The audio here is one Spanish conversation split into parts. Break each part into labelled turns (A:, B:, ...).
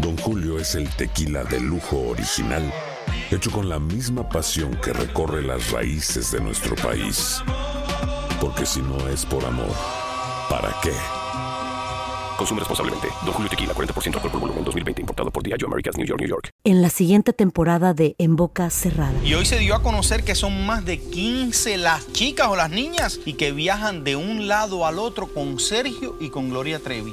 A: Don Julio es el tequila de lujo original, hecho con la misma pasión que recorre las raíces de nuestro país. Porque si no es por amor, ¿para qué?
B: Consume responsablemente. Don Julio Tequila, 40% alcohol por volumen, 2020. Importado por Diageo Americas, New York, New York.
C: En la siguiente temporada de En Boca Cerrada.
D: Y hoy se dio a conocer que son más de 15 las chicas o las niñas y que viajan de un lado al otro con Sergio y con Gloria Trevi.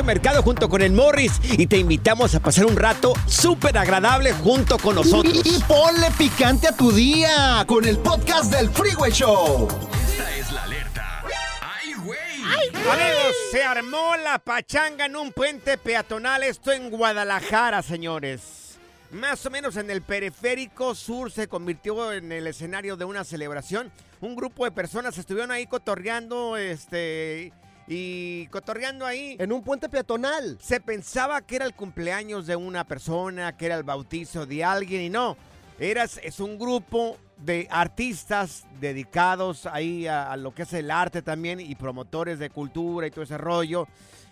E: Mercado junto con el Morris y te invitamos a pasar un rato súper agradable junto con nosotros.
F: Y, y ponle picante a tu día con el podcast del Freeway Show.
G: Esta es la alerta. ¡Ay, güey!
E: Amigos, se armó la pachanga en un puente peatonal, esto en Guadalajara, señores. Más o menos en el periférico sur se convirtió en el escenario de una celebración. Un grupo de personas estuvieron ahí cotorreando, este, y cotorreando ahí.
F: En un puente peatonal.
E: Se pensaba que era el cumpleaños de una persona, que era el bautizo de alguien y no. Eras, es un grupo de artistas dedicados ahí a, a lo que es el arte también y promotores de cultura y todo ese rollo.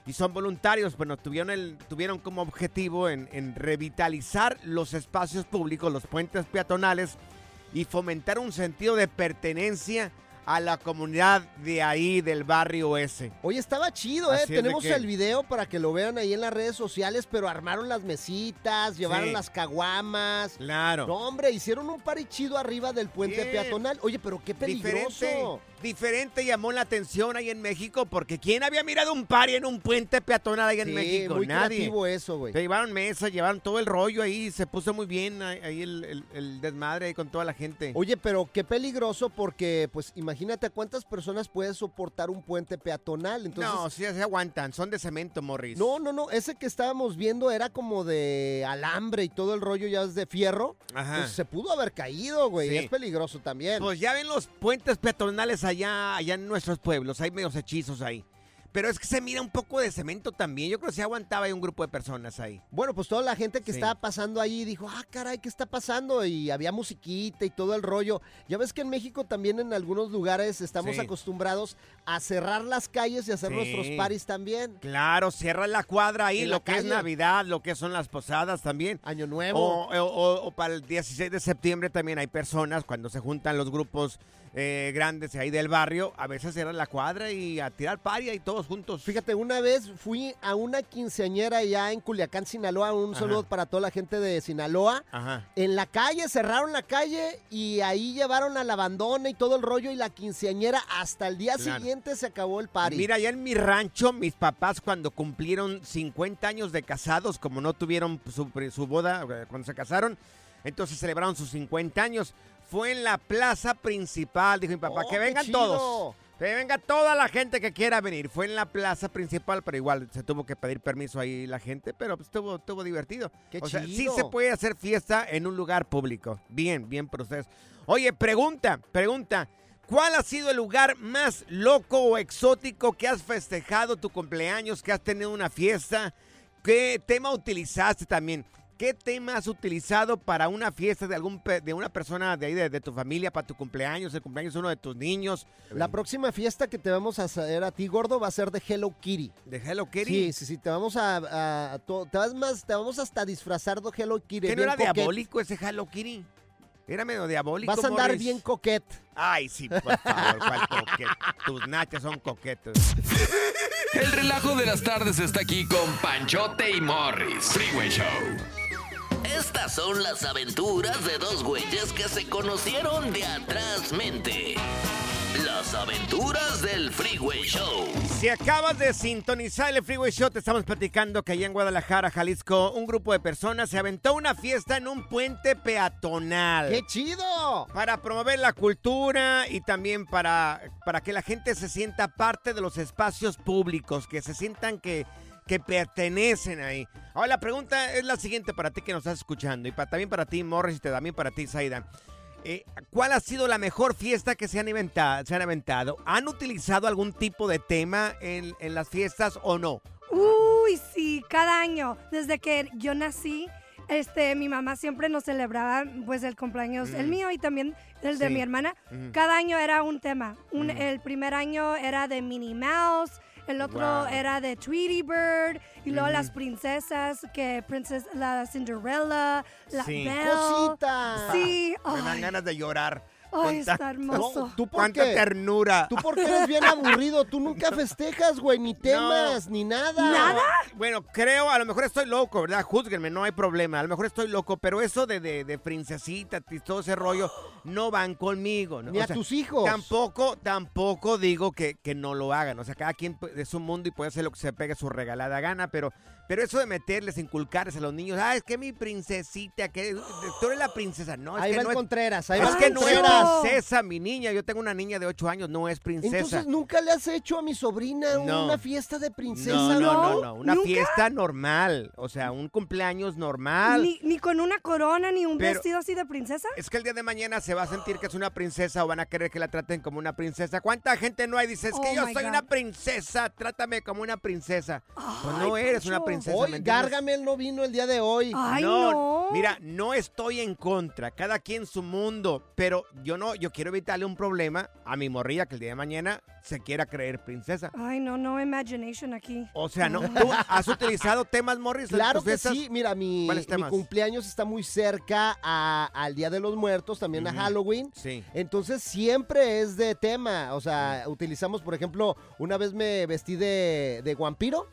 E: Y son voluntarios, pero tuvieron, el, tuvieron como objetivo en, en revitalizar los espacios públicos, los puentes peatonales y fomentar un sentido de pertenencia a la comunidad de ahí, del barrio ese.
F: Oye, estaba chido, ¿eh?
E: Así es de
F: Tenemos
E: que-
F: el video para que lo vean ahí en las redes sociales, pero armaron las mesitas, llevaron
E: Sí.
F: las caguamas.
E: Claro.
F: No, hombre, hicieron un party chido arriba del puente
E: Bien.
F: peatonal. Oye, pero qué peligroso.
E: Diferente, diferente llamó la atención ahí en México porque ¿quién había mirado un party en un puente peatonal ahí en
F: Sí,
E: México?
F: muy
E: Nadie.
F: creativo eso, güey.
E: Se llevaron mesas, llevaron todo el rollo ahí, se puso muy bien ahí, ahí el, el- el desmadre ahí con toda la gente.
F: Oye, pero qué peligroso porque, pues, imagínate cuántas personas puede soportar un puente peatonal. Entonces,
E: no, sí se aguantan, son de cemento, Morris.
F: No, no, no, ese que estábamos viendo era como de alambre y todo el rollo ya es de fierro.
E: Ajá.
F: Pues se pudo haber caído, güey.
E: Sí.
F: Es peligroso también.
E: Pues ya ven los puentes peatonales allá, allá en nuestros pueblos, hay medios hechizos ahí. Pero es que se mira un poco de cemento también. Yo creo que se aguantaba ahí un grupo de personas ahí.
F: Bueno, pues toda la gente que
E: Sí.
F: estaba pasando ahí dijo, ah, caray, ¿qué está pasando? Y había musiquita y todo el rollo. Ya ves que en México también en algunos lugares estamos
E: Sí.
F: acostumbrados a cerrar las calles y hacer
E: Sí.
F: nuestros paris también.
E: Claro, cierra la cuadra ahí, lo que es. Navidad, lo que son las posadas también.
F: Año Nuevo.
E: O, o- o- o para el 16 de septiembre también hay personas, cuando se juntan los grupos eh, grandes ahí del barrio, a veces cierran la cuadra y a tirar paria y todos juntos.
F: Fíjate, una vez fui a una quinceañera allá en Culiacán, Sinaloa. Un
E: Ajá.
F: saludo para toda la gente de Sinaloa.
E: Ajá.
F: En la calle, cerraron la calle y ahí llevaron a la abandona y todo el rollo y la quinceañera hasta el día
E: Claro.
F: siguiente se acabó el party.
E: Mira, allá en mi rancho, mis papás cuando cumplieron 50 años de casados, como no tuvieron su, su boda eh, cuando se casaron, entonces celebraron sus 50 años. Fue en la plaza principal, dijo mi papá,
F: Oh,
E: que vengan todos. Que venga toda la gente que quiera venir. Fue en la plaza principal, pero igual se tuvo que pedir permiso ahí la gente, pero pues, estuvo, estuvo divertido.
F: Qué
E: o sea, sí se puede hacer fiesta en un lugar público. Bien, bien ustedes. Oye, pregunta, pregunta. ¿Cuál ha sido el lugar más loco o exótico que has festejado tu cumpleaños, que has tenido una fiesta? ¿Qué tema utilizaste también? ¿Qué tema has utilizado para una fiesta de algún de una persona de ahí, de, de tu familia, para tu cumpleaños, el cumpleaños de uno de tus niños?
F: La próxima fiesta que te vamos a hacer a ti, gordo, va a ser de Hello Kitty.
E: ¿De Hello Kitty?
F: Sí, sí, sí, te vamos a... a- a to- te, vas más, te vamos hasta a disfrazar de Hello Kitty.
E: ¿Que no era
F: coquet.
E: diabólico ese Hello Kitty? Era medio diabólico.
F: Vas a andar
E: Morris.
F: bien coquet.
E: Ay, sí, por favor, cuál coquet. Tus nachas son coquetos.
G: El relajo de las tardes está aquí con Panchote y Morris. Freeway Show.
H: Estas son las aventuras de dos güeyes que se conocieron de atrás mente. Las aventuras del Freeway Show.
E: Si acabas de sintonizar el Freeway Show, te estamos platicando que allá en Guadalajara, Jalisco, un grupo de personas se aventó una fiesta en un puente peatonal.
F: ¡Qué chido!
E: Para promover la cultura y también para, para que la gente se sienta parte de los espacios públicos, que se sientan que, que pertenecen ahí. Ahora la pregunta es la siguiente para ti que nos estás escuchando y para, también para ti, Morris, y también para ti, Zaida. Eh, ¿Cuál ha sido la mejor fiesta que se han, inventado, se han aventado? ¿Han utilizado algún tipo de tema en, en las fiestas o no?
I: Uy, sí, cada año. Desde que yo nací, este, mi mamá siempre nos celebraba pues el cumpleaños, el
J: Mm.
I: mío y también el de
J: Sí.
I: mi hermana.
J: Ujú.
I: Cada año era un tema. Un-
J: Mm.
I: El primer año era de Minnie Mouse, el otro
J: Wow.
I: era de Tweety Bird, y luego las princesas, que princess, la Cinderella, la
E: Sí.
I: Belle.
F: ¡Cosita!
I: Sí,
E: Me dan ganas de llorar.
I: Ay, está hermoso.
F: No, ¿tú por
E: Cuánta
F: qué?
E: ternura.
F: Tú porque eres bien aburrido, tú nunca festejas, güey, ni temas, ni nada.
E: Bueno, creo, a lo mejor estoy loco, ¿verdad? Júzguenme, no hay problema. A lo mejor estoy loco, pero eso de, de, de princesita y todo ese rollo no van conmigo. ¿no?
F: Ni a tus hijos.
E: Tampoco, tampoco digo que, que no lo hagan. O sea, cada quien es un mundo y puede hacer lo que se pegue su regalada gana, pero, pero eso de meterles, inculcarles a los niños, ah, es que mi princesita, que tú eres la princesa. No, es
F: Ahí
E: que
F: va el
E: no es-
F: Contreras, ahí
E: es
F: va
E: que no es princesa, mi niña. Yo tengo una niña de 8 años, no es princesa.
F: Entonces, ¿nunca le has hecho a mi sobrina
E: No.
F: una fiesta de princesa?
E: No, no, no, no, una
I: ¿Nunca?
E: fiesta normal, o sea, un cumpleaños normal.
I: Ni, ni con una corona, ni un
E: Pero-
I: vestido así de princesa.
E: Es que el día de mañana se va a sentir que es una princesa o van a querer que la traten como una princesa. ¿Cuánta gente no hay? Dice, es que
I: Oh
E: yo soy
I: God.
E: una princesa, trátame como una princesa. pues no
I: Ay,
E: eres una
I: Pancho.
E: Princesa.
F: Hoy
E: ¿me entiendes?
F: Gargamel no vino el día de hoy.
I: Ay,
E: no,
I: no.
E: mira, no estoy en contra, cada quien su mundo, pero yo no, yo quiero evitarle un problema a mi morrilla que el día de mañana se quiera creer princesa.
I: Ay, no, no imagination aquí.
E: O sea, ¿no? ¿Tú has utilizado temas, Morris?
F: Claro que sí, mira, mi, cumpleaños está muy cerca a- al Día de los Muertos, también a. Halloween.
E: Sí.
F: Entonces siempre es de tema. O sea, utilizamos, por ejemplo, una vez me vestí de, de vampiro.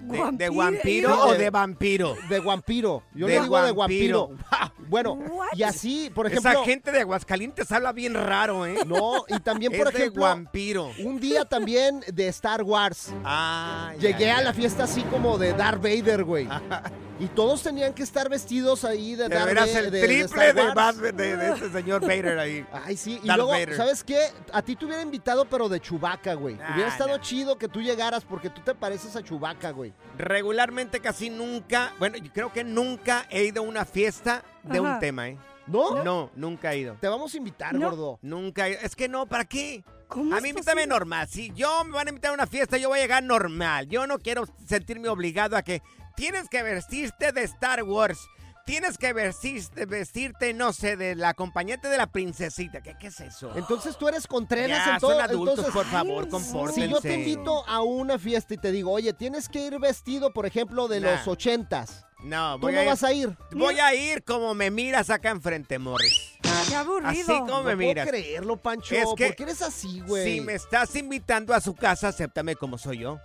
E: ¿De, de vampiro o de vampiro?
F: De vampiro. Yo
E: De
F: le digo de
E: vampiro.
F: Bueno, y así, por ejemplo.
E: Esa gente de Aguascalientes habla bien raro, ¿eh?
F: No, y también, por
E: Es de
F: ejemplo,
E: vampiro.
F: un día también de Star Wars.
E: Ah, ya,
F: Llegué a la fiesta así como de Darth Vader, güey. Y todos tenían que estar vestidos ahí de Darth Vader.
E: el
F: de- de
E: triple
F: Star
E: de,
F: Wars.
E: Bad- de, de este señor Vader ahí.
F: Ay, sí. Y
E: Darth
F: luego,
E: Vader.
F: ¿sabes qué? A ti te hubiera invitado, pero de Chubaca, güey. Hubiera estado chido que tú llegaras porque tú te pareces a Chubaca, güey.
E: Regularmente casi nunca, bueno, yo creo que nunca he ido a una fiesta de
F: Ajá.
E: un tema, ¿eh?
F: ¿No?
E: No, nunca he ido.
F: Te vamos a invitar,
E: No.
F: gordo.
E: Nunca he ido. Es que no, ¿para qué?
I: ¿Cómo
E: a mí invítame normal. Si yo me van a invitar a una fiesta, yo voy a llegar normal. Yo no quiero sentirme obligado a que tienes que vestirte de Star Wars. Tienes que vestirte, vestirte, no sé, de la acompañante de la princesita. ¿Qué, qué es eso?
F: Entonces tú eres Contreras
E: Ya,
F: en todo.
E: son adultos,
F: entonces,
E: por favor,
F: Si
E: compórtense.
F: yo te invito a una fiesta y te digo, oye, tienes que ir vestido, por ejemplo, de
E: Nah.
F: los ochentas.
E: No,
F: Tú
E: voy
F: no
E: a ir-
F: vas a ir.
E: Voy a ir como me miras acá enfrente, Morris.
I: Qué aburrido.
E: Así como me
F: no
E: miras.
F: puedo creerlo, Pancho.
E: Es que
F: ¿Por qué eres así, güey?
E: Si me estás invitando a su casa, acéptame como soy yo.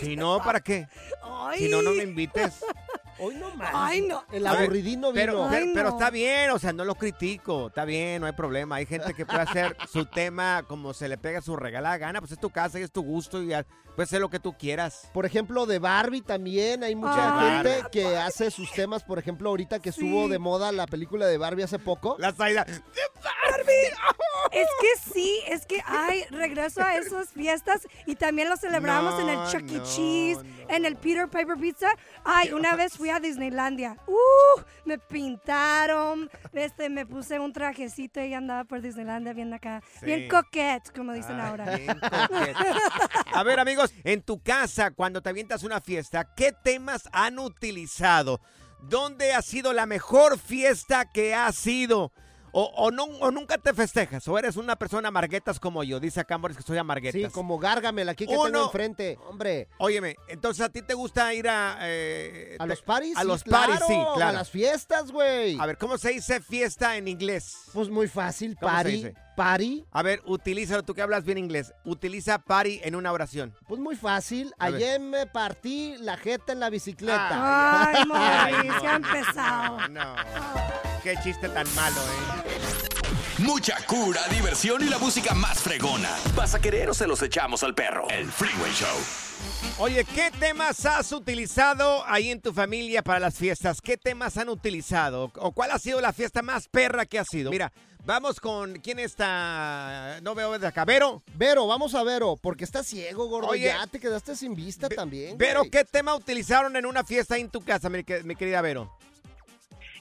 E: Si no, ¿para qué?
I: Ay.
E: Si no, no me invites.
F: Hoy no más.
I: Ay, no.
F: El aburridino
E: Pero,
F: vino.
E: pero,
I: Ay,
E: pero
I: no.
E: está bien, o sea, no lo critico. Está bien, no hay problema. Hay gente que puede hacer su tema como se le pega su regalada gana. Pues es tu casa y es tu gusto y ya, puedes hacer lo que tú quieras.
F: Por ejemplo, de Barbie también hay mucha
E: Ay.
F: gente que hace sus temas. Por ejemplo, ahorita que
I: Sí.
F: estuvo de moda la película de Barbie hace poco.
E: La Zaida.
I: Es que sí, es que ay, regreso a esas fiestas y también lo celebramos en el Chuck E.
E: no,
I: Cheese,
E: no.
I: en el Peter Piper Pizza. Ay, una vez fui a Disneylandia. Uh, me pintaron, este, me puse un trajecito y andaba por Disneylandia bien acá,
E: Sí.
I: bien coquette, como dicen
E: Ay,
I: ahora.
E: bien. A ver, amigos, en tu casa, cuando te avientas una fiesta, ¿qué temas han utilizado? ¿dónde ha sido la mejor fiesta que has sido? O, o, no, o nunca te festejas, o eres una persona amarguetas como yo. Dice acá Morris que soy amarguetas.
F: Sí, como Gárgamel, aquí que
E: Uno-
F: tengo enfrente. Hombre.
E: Óyeme, entonces a ti te gusta ir a... eh,
F: ¿A
E: te-
F: los paris?
E: A
F: Sí,
E: los paris, sí,
F: claro,
E: claro.
F: A las fiestas, güey.
E: A ver, ¿cómo se dice fiesta en inglés?
F: Pues muy fácil,
E: ¿Cómo se
F: party.
E: dice?
F: Party.
E: A ver, utilízalo, tú que hablas bien inglés. Utiliza party en una oración.
F: Pues muy fácil.
E: A ver.
F: Ayer me partí la jeta en la bicicleta.
I: Ay,
E: Ay,
I: Morris, ya ha
E: no,
I: empezado.
E: No, qué chiste tan malo, ¿eh?
G: Mucha cura, diversión y la música más fregona.
K: ¿Vas a querer o se los echamos al perro?
G: El Freeway Show.
E: Oye, ¿qué temas has utilizado ahí en tu familia para las fiestas? ¿Qué temas han utilizado? ¿O cuál ha sido la fiesta más perra que ha sido? Mira, vamos con... ¿Quién está? No veo de acá. ¿Vero?
F: Vero, vamos a Vero, porque estás ciego, gordo.
E: Oye,
F: ya te quedaste sin vista también.
E: Vero,
F: güey.
E: ¿qué tema utilizaron en una fiesta ahí en tu casa, mi querida Vero?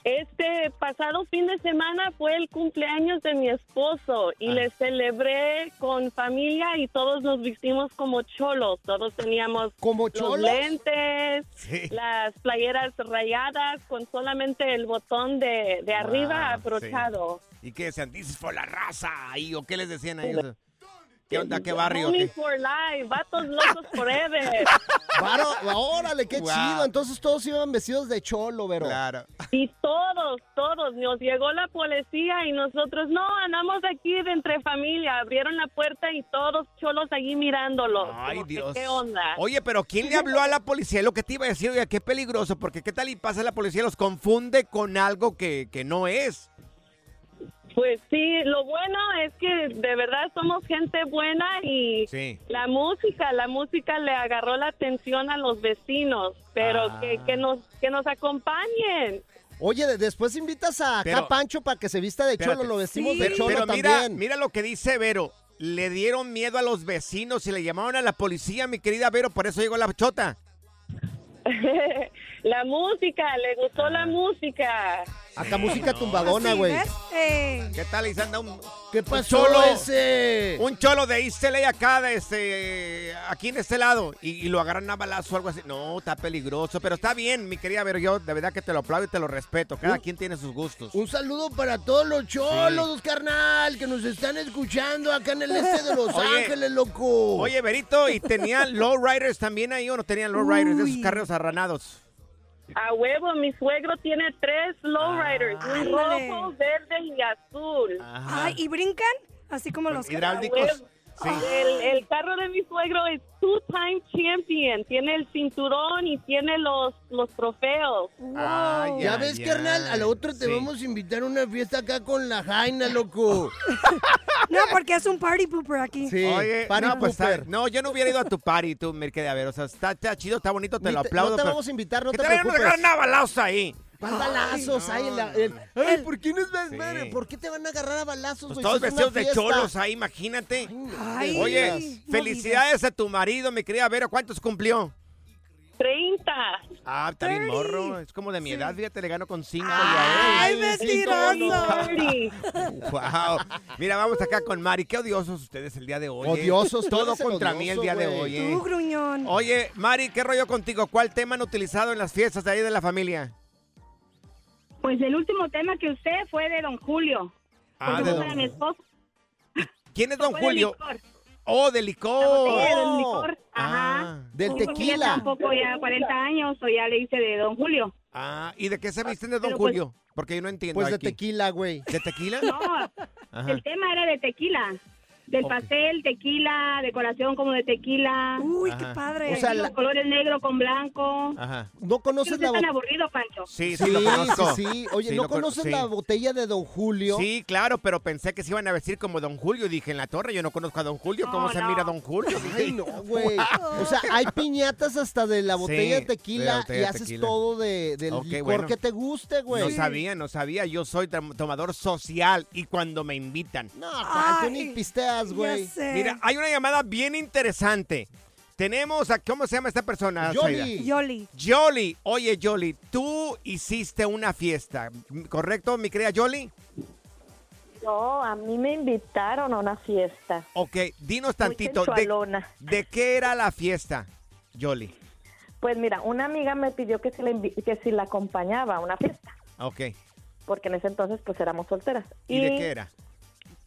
L: Este pasado fin de semana fue el cumpleaños de mi esposo y le celebré con familia y todos nos vestimos como cholos. Todos teníamos
F: ¿Como
L: los
F: cholos?
L: lentes,
E: Sí.
L: las playeras rayadas con solamente el botón de, de arriba abrochado.
E: ¿Y qué decían? Is for la raza. ahí, ¿O qué les decían a ellos? ¿Qué onda? ¿Qué barrio?
L: Homies
E: ¿Qué?
L: for life, vatos locos forever.
F: Varo, órale, qué
E: Wow.
F: chido. Entonces todos iban vestidos de cholo, Vero.
E: Claro.
L: Y todos, todos, nos llegó la policía y nosotros, no, andamos aquí de entre familia. Abrieron la puerta y todos cholos allí mirándolos.
E: Ay,
L: Como que,
E: Dios.
L: ¿Qué onda?
E: Oye, pero ¿quién le habló a la policía? Lo que te iba a decir, oye, qué peligroso, porque qué tal y pasa la policía, los confunde con algo que, que no es.
L: Pues sí, lo bueno es que de verdad somos gente buena y
E: Sí.
L: la música, la música le agarró la atención a los vecinos, pero
E: Ah.
L: que, que nos que nos acompañen.
F: Oye, de- después invitas a acá
E: Pero-
F: Pancho para que se vista de cholo.
E: Espérate.
F: Lo vestimos
L: Sí.
F: de
E: Pero,
F: cholo
E: pero mira,
F: también.
E: mira lo que dice Vero. Le dieron miedo a los vecinos y le llamaron a la policía, mi querida Vero, por eso llegó la chota.
L: la música, le gustó la música.
F: Acá música tumbadona, güey.
I: Eh,
E: ¿Qué tal? Y se anda un,
F: ¿Qué
E: un
F: pasó
E: cholo,
F: ese?
E: un cholo de East LA acá, de este, aquí en este lado, y, y lo agarran a balazo o algo así. No, está peligroso, pero está bien, mi querida Vero. Yo de verdad que te lo aplaudo y te lo respeto. Cada
F: Un-
E: quien tiene sus gustos.
F: Un saludo para todos los cholos, carnal, que nos están escuchando acá en el este de Los
E: Oye.
F: Ángeles, loco.
E: Oye, Verito, ¿y tenían lowriders también ahí o no tenían lowriders de esos carros arranados?
L: A huevo, mi suegro tiene tres lowriders, un
I: Ándale.
L: rojo, verde y azul.
E: Ajá.
I: ay, ¿y brincan? Así como los...
E: hidráulicos. Sí.
L: El, el carro de mi suegro es two-time champion. Tiene el cinturón y tiene los, los trofeos.
E: Ay,
F: ya ves, carnal, a la otra te
E: Sí.
F: vamos a invitar a una fiesta acá con la Jaina, loco.
I: No, porque es un party pooper aquí.
F: Sí,
E: Oye,
F: party
E: no, pues,
F: pooper.
E: no, yo no hubiera ido a tu party, tú, me quedé a ver. O sea, está, está chido, está bonito, te
F: Ni
E: lo
F: te-
E: aplaudo.
F: no te
E: pero-
F: vamos a invitar, no
E: ¿Qué
F: te?
E: Nos
F: preocupes.
E: agarran a balazos ahí.
F: Van balazos ahí en la... Ay, ¿por qué nos vas a
E: Sí.
F: ¿Por qué te van a agarrar a balazos,
E: Pues todos vestidos de cholos ahí, imagínate.
I: Ay,
E: Oye,
I: no
E: felicidades a tu marido, mi querida Vera. ¿Cuántos cumplió?
L: 30.
E: Ah, está bien
I: 30.
E: morro. Es como de mi edad, fíjate, le gano con cinco
I: Ay,
E: y a él.
I: mentiroso.
L: 30.
E: Wow. Mira, vamos acá con Mari. Qué odiosos ustedes el día de hoy. ¿eh?
F: Odiosos,
E: Todo contra mí el día de hoy. ¿eh?
I: Tú, gruñón.
E: Oye, Mari, ¿qué rollo contigo? ¿Cuál tema han utilizado en las fiestas de ahí de la familia?
M: Pues el último tema que usted fue de Don Julio.
E: Ah, de don-
M: mi esposo.
E: ¿Quién es Don
M: de
E: Julio?
M: licor.
E: Oh, de licor.
M: del licor. Ajá.
E: Ah,
F: Del
M: ya
F: tequila.
M: tampoco ya 40 años o ya le hice de Don Julio.
E: ah, ¿y de qué se visten de Don
M: Pero pues-
E: Julio? Porque yo no entiendo
F: Pues de
E: aquí.
F: tequila, güey.
E: ¿De tequila?
M: No,
E: Ajá.
M: el tema era de tequila. Del pastel, tequila, decoración como de tequila.
I: Uy,
E: Ajá.
I: qué padre.
F: O sea,
M: los
F: la-
M: colores negro con blanco.
E: Ajá.
F: ¿No
M: No
F: conoces la
M: tan
F: botella?
M: aburrido, Pancho.
E: Sí, sí,
F: Sí,
E: lo conozco.
F: sí, sí. Oye,
E: Sí,
F: ¿no
E: lo con-
F: conoces
E: sí.
F: la botella de Don Julio?
E: Sí, claro, pero pensé que se iban a vestir como Don Julio. y Dije, en la torre yo no conozco a Don Julio. ¿Cómo
M: No,
E: se mira Don Julio?
F: Ay, no, güey. O sea, hay piñatas hasta de la botella
E: Sí,
F: de tequila
E: de la botella
F: y haces
E: tequila.
F: todo de, del
E: Ok,
F: licor
E: bueno.
F: que te guste, güey.
E: No sabía, no sabía. Yo soy tom- tomador social y cuando me invitan.
F: No, Juan, tú
I: Ay, Ya sé.
E: Mira, hay una llamada bien interesante. Tenemos a, ¿cómo se llama esta persona?
F: Yoli.
I: Yoli.
E: Yoli. Oye, Yoli, tú hiciste una fiesta, ¿correcto, mi querida Yoli?
N: No, a mí me invitaron a una fiesta.
E: Ok, dinos tantito. De. ¿De qué era la fiesta, Yoli?
N: Pues mira, una amiga me pidió que si la, invi- que si la acompañaba a una fiesta,
E: Ok.
N: porque en ese entonces pues éramos solteras.
E: ¿Y de qué era?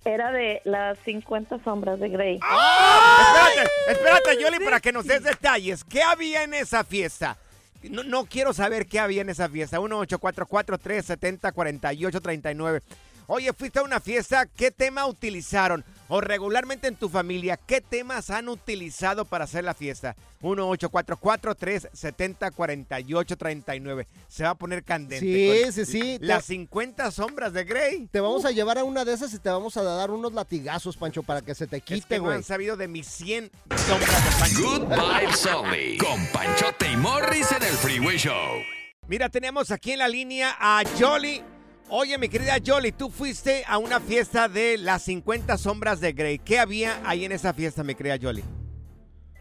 N: Era de las 50 sombras de Grey.
E: Espérate, espérate, Yoli, para que nos des detalles. ¿Qué había en esa fiesta? No, no quiero saber qué había en esa fiesta. 1-844-370-4839. Oye, fuiste a una fiesta, ¿qué tema utilizaron? O regularmente en tu familia, ¿qué temas han utilizado para hacer la fiesta? 1-844-370-4839. Se va a poner candente.
F: Sí,
E: con
F: sí, sí.
E: Las 50 sombras de Grey.
F: Te vamos a llevar a una de esas y te vamos a dar unos latigazos, Pancho, para que se te
E: Es
F: quite,
E: que no
F: güey.
E: han sabido de mis 100 sombras de Pancho.
G: Good Vibes Only. Con Panchote y Morris en el Freeway Show.
E: Mira, tenemos aquí en la línea a Jolly. Oye, mi querida Jolly, tú fuiste a una fiesta de las 50 sombras de Grey. ¿Qué había ahí en esa fiesta, mi querida Jolly?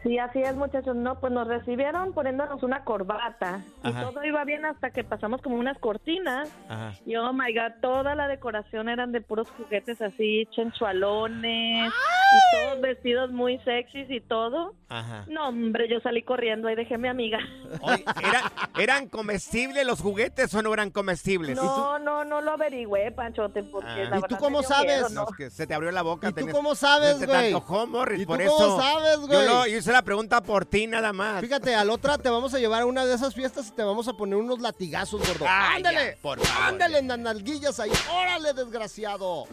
N: Sí, así es, muchachos. No, pues nos recibieron poniéndonos una corbata.
E: Ajá.
N: Y todo iba bien hasta que pasamos como unas cortinas.
E: Ajá.
N: Y oh my god, toda la decoración eran de puros juguetes así, chenchualones. Y todos vestidos muy sexys y todo.
E: Ajá.
N: No, hombre, yo salí corriendo y dejé a mi amiga.
E: Oye, ¿era- ¿eran comestibles los juguetes o no eran comestibles?
N: No, no, no lo averigüé, Panchote, porque
E: Ah.
N: la
E: ¿Y tú
F: cómo sabes?
N: miedo,
E: No,
N: ¿no?
E: es que se te abrió la boca.
F: ¿Y tú
E: tenías-
F: cómo sabes,
E: se te
F: güey?
E: antojó, Morris,
F: ¿Y tú
E: por
F: cómo
E: eso.
F: sabes,
E: Yo,
F: güey?
E: lo- yo hice la pregunta por ti nada más.
F: Fíjate, al otra te vamos a llevar a una de esas fiestas y te vamos a poner unos latigazos, gordo.
E: Ah,
F: ¡Ándale!
E: ya, por favor,
F: ¡Ándale en las nalguillas ahí! ¡Órale, desgraciado!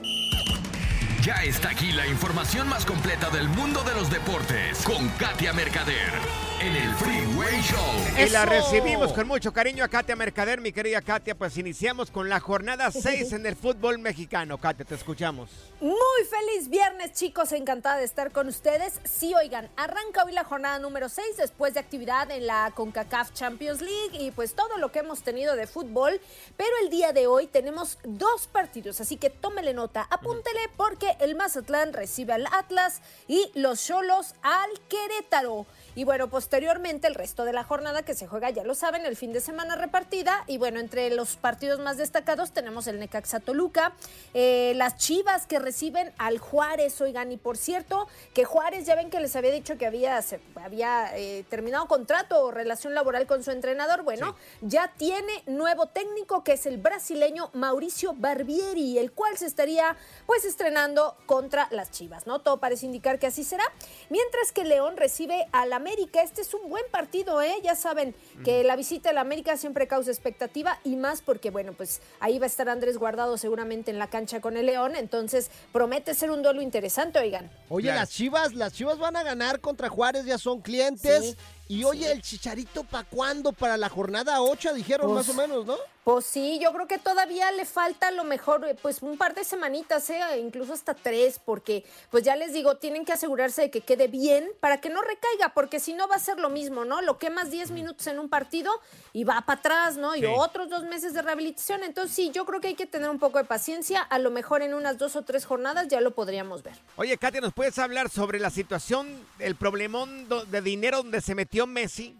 G: Ya está aquí la información más completa del mundo de los deportes con Katia Mercader en el Freeway Show.
E: Y la recibimos con mucho cariño a Katia Mercader, mi querida Katia. Pues iniciamos con la jornada 6 en el fútbol mexicano. Katia, te escuchamos.
O: Muy feliz viernes, chicos. Encantada de estar con ustedes. Sí, oigan, arranca hoy la jornada número 6 después de actividad en la CONCACAF Champions League y pues todo lo que hemos tenido de fútbol. Pero el día de hoy tenemos dos partidos, así que tómele nota, apúntele porque el Mazatlán recibe al Atlas y los Cholos al Querétaro. Y bueno, posteriormente el resto de la jornada que se juega, ya lo saben, el fin de semana repartida. Y bueno, entre los partidos más destacados tenemos el Necaxa Toluca, eh, las Chivas que reciben al Juárez, oigan, y por cierto, que Juárez ya ven que les había dicho que había, se- había eh, terminado contrato o relación laboral con su entrenador. Bueno, ya tiene nuevo técnico que es el brasileño Mauricio Barbieri, el cual se estaría pues estrenando contra las Chivas, ¿no? Todo parece indicar que así será. Mientras que León recibe al América, este es un buen partido, ¿eh? Ya saben que la visita al América siempre causa expectativa y más porque, bueno, pues ahí va a estar Andrés Guardado seguramente en la cancha con el León, entonces promete ser un duelo interesante, oigan.
F: Oye,
E: Claro.
F: las chivas, las chivas van a ganar contra Juárez, ya son clientes.
O: Sí,
F: y oye, el chicharito, ¿para cuándo? Para la jornada 8, dijeron
O: Pues,
F: más o menos, ¿no?
O: Pues sí, yo creo que todavía le falta a lo mejor eh, pues un par de semanitas, ¿eh? incluso hasta tres, porque pues ya les digo, tienen que asegurarse de que quede bien para que no recaiga, porque si no va a ser lo mismo, ¿no? Lo quemas 10 minutos en un partido y va para atrás, ¿no? Y
E: Sí.
O: otros dos meses de rehabilitación. Entonces sí, yo creo que hay que tener un poco de paciencia, a lo mejor en unas dos o tres jornadas ya lo podríamos ver.
E: Oye, Katia, ¿nos puedes hablar sobre la situación, el problemón de dinero donde se metió Messi?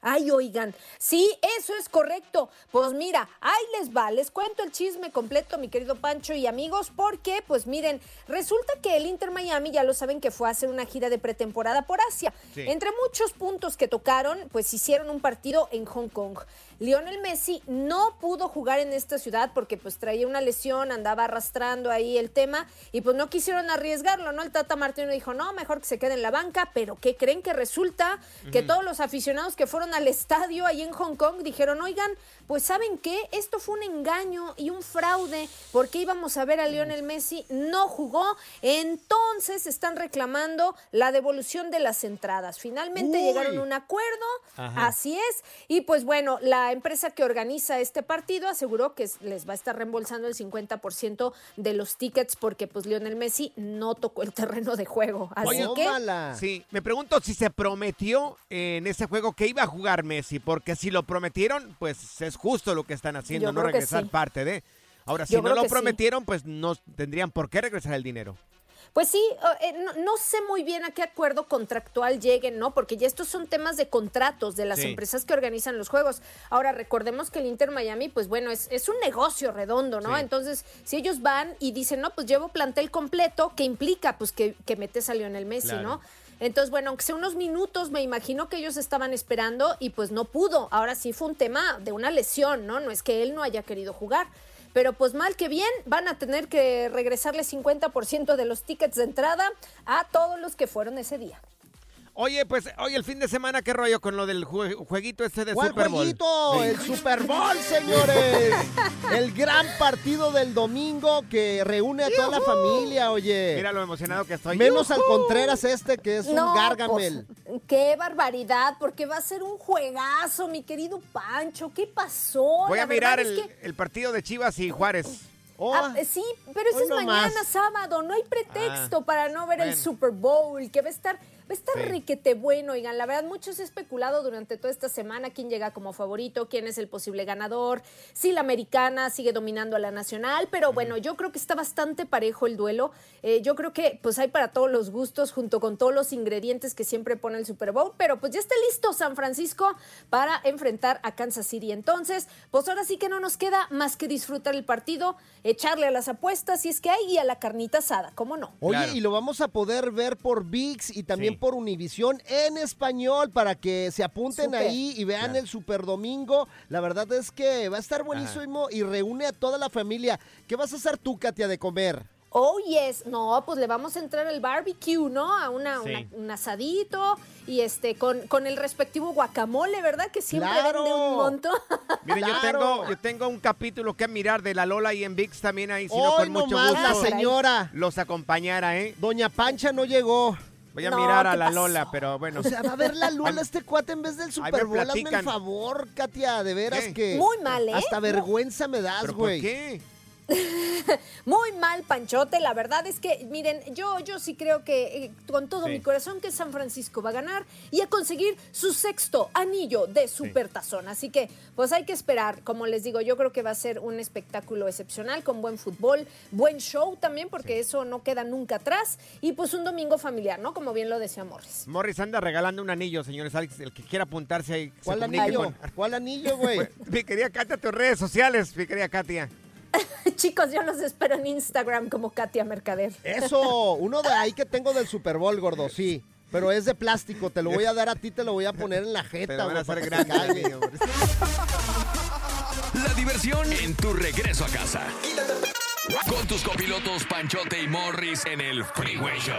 O: Ay, oigan, sí, eso es correcto. Pues mira, ahí les va, les cuento el chisme completo, mi querido Pancho y amigos, porque, pues miren, resulta que el Inter Miami, ya lo saben que fue a hacer una gira de pretemporada por Asia.
P: Sí.
O: Entre muchos puntos que tocaron, pues hicieron un partido en Hong Kong. Lionel Messi no pudo jugar en esta ciudad porque pues traía una lesión, andaba arrastrando ahí el tema y pues no quisieron arriesgarlo, ¿no? El Tata Martino dijo, no, mejor que se quede en la banca, pero ¿qué creen que resulta? Que todos los aficionados que fueron al estadio ahí en Hong Kong dijeron, oigan, pues ¿saben qué? Esto fue un engaño y un fraude porque íbamos a ver a Lionel Messi, no jugó, entonces están reclamando la devolución de las entradas. Finalmente
P: Uy.
O: llegaron a un acuerdo,
P: Ajá.
O: así es, y pues bueno, la empresa que organiza este partido aseguró que es- les va a estar reembolsando el 50% de los tickets porque pues Lionel Messi no tocó el terreno de juego. Así que...
E: Sí, me pregunto si se prometió en ese juego que iba a jugar Messi, porque si lo prometieron, pues es justo lo que están haciendo,
O: Yo
E: no regresar
O: sí.
E: parte de. Ahora, si
O: Yo
E: no lo
O: sí.
E: prometieron, pues no tendrían por qué regresar el dinero.
O: Pues sí, eh, no, no sé muy bien a qué acuerdo contractual lleguen, ¿no? Porque ya estos son temas de contratos de las
P: Sí.
O: empresas que organizan los juegos. Ahora, recordemos que el Inter Miami, pues bueno, es, es un negocio redondo, ¿no?
P: Sí.
O: Entonces, si ellos van y dicen, no, pues llevo plantel completo, ¿qué implica? Pues que, que metes a Lionel Messi,
P: Claro.
O: ¿no? Entonces, bueno, aunque sea unos minutos, me imagino que ellos estaban esperando y pues no pudo. Ahora sí fue un tema de una lesión, ¿no? No es que él no haya querido jugar. Pero pues mal que bien, van a tener que regresarle 50% de los tickets de entrada a todos los que fueron ese día.
E: Oye, pues, oye, el fin de semana, ¿qué rollo con lo del jue- jueguito este de
F: ¿Cuál
E: Super Bowl?
F: jueguito?
E: Sí.
F: El Super Bowl, señores. El gran partido del domingo que reúne a toda la familia, oye.
E: Mira lo emocionado que estoy.
F: Menos al. Contreras este, que es
O: No,
F: un Gargamel.
O: pues, qué barbaridad, porque va a ser un juegazo, mi querido Pancho. ¿Qué pasó?
E: Voy
O: La
E: a mirar el,
O: es que-
E: el partido de Chivas y Juárez.
O: Ah, eh, sí, pero ese
E: Hoy
O: es mañana
E: más.
O: sábado. No hay pretexto
E: Ah,
O: para no ver el. Super Bowl, que va a estar, estar
E: Sí.
O: riquete bueno. Oigan, la verdad, mucho se ha especulado durante toda esta semana quién llega como favorito, quién es el posible ganador, si la americana sigue dominando a la nacional, pero bueno, yo creo que está bastante parejo el duelo. Eh, yo creo que pues hay para todos los gustos, junto con todos los ingredientes que siempre pone el Super Bowl, pero pues ya está listo San Francisco para enfrentar a Kansas City. Entonces, pues ahora sí que no nos queda más que disfrutar el partido, echarle a las apuestas si es que hay y a la carnita asada, ¿cómo no?
F: Oye, y lo vamos a poder ver por VIX y también por Univisión en español para que se apunten ahí y vean el Super Domingo. La verdad es que va a estar buenísimo y reúne a toda la familia. ¿Qué vas a hacer tú, Katia, de comer?
O: Oh, yes. No, pues le vamos a entrar al barbecue, ¿no? A una,
F: Sí.
O: una- un asadito y este con, con el respectivo guacamole, ¿verdad? Que siempre
E: ¡Claro!
O: vende un montón.
E: Mire, yo tengo, yo tengo un capítulo que mirar de la Lola y en VIX también ahí, si no, con mucho gusto.
F: la señora.
E: Los acompañara, ¿eh?
F: Doña Pancha no llegó.
E: Voy a
F: No,
E: mirar a
F: ¿qué
E: la
F: pasó?
E: Lola, pero bueno.
F: O sea, va a ver la Lola este cuate en vez del
E: Ahí
F: Super Bowl. Hazme el
E: platican.
F: favor, Katia, de veras
E: ¿Qué?
F: que...
O: Muy mal, ¿eh?
F: Hasta
O: No.
F: vergüenza me das,
E: ¿Pero por
F: güey.
E: qué?
O: Muy mal, Panchote. La verdad es que, miren, yo, yo sí creo que eh, con todo
E: Sí.
O: mi corazón que San Francisco va a ganar y a conseguir su sexto anillo de supertazón. Así que, pues hay que esperar. Como les digo, yo creo que va a ser un espectáculo excepcional con buen fútbol, buen show también, porque eso no queda nunca atrás. Y pues un domingo familiar, ¿no? Como bien lo decía Morris.
E: Morris anda regalando un anillo, señores Alex. El que quiera apuntarse ahí.
F: ¿Cuál anillo?
E: con-
F: ¿Cuál anillo, güey?
E: Mi querida Katia, tus redes sociales, mi querida Katia.
O: Chicos, yo los espero en Instagram como Katia Mercader.
F: Eso, uno de ahí que tengo del Super Bowl, gordo, sí. Pero es de plástico, te lo voy a dar a ti, te lo voy a poner en la jeta,
E: Te van a hacer Morris.
G: La diversión en tu regreso a casa. Con tus copilotos Panchote y Morris en el Freeway Show.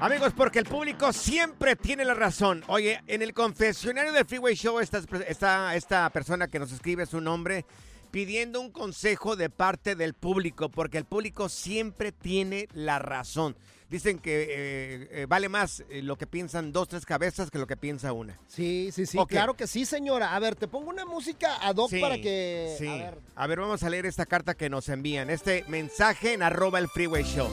E: Amigos, porque el público siempre tiene la razón. Oye, en el confesionario del Freeway Show está esta, esta persona que nos escribe su nombre pidiendo un consejo de parte del público, porque el público siempre tiene la razón. Dicen que eh, eh, vale más eh, lo que piensan dos, tres cabezas que lo que piensa una.
F: Sí, sí, sí, claro que sí, señora. A ver, te pongo una música ad hoc
E: Sí,
F: para que...
E: sí.
F: A ver,
E: vamos a leer esta carta que nos envían. Este mensaje en arroba el Freeway Show.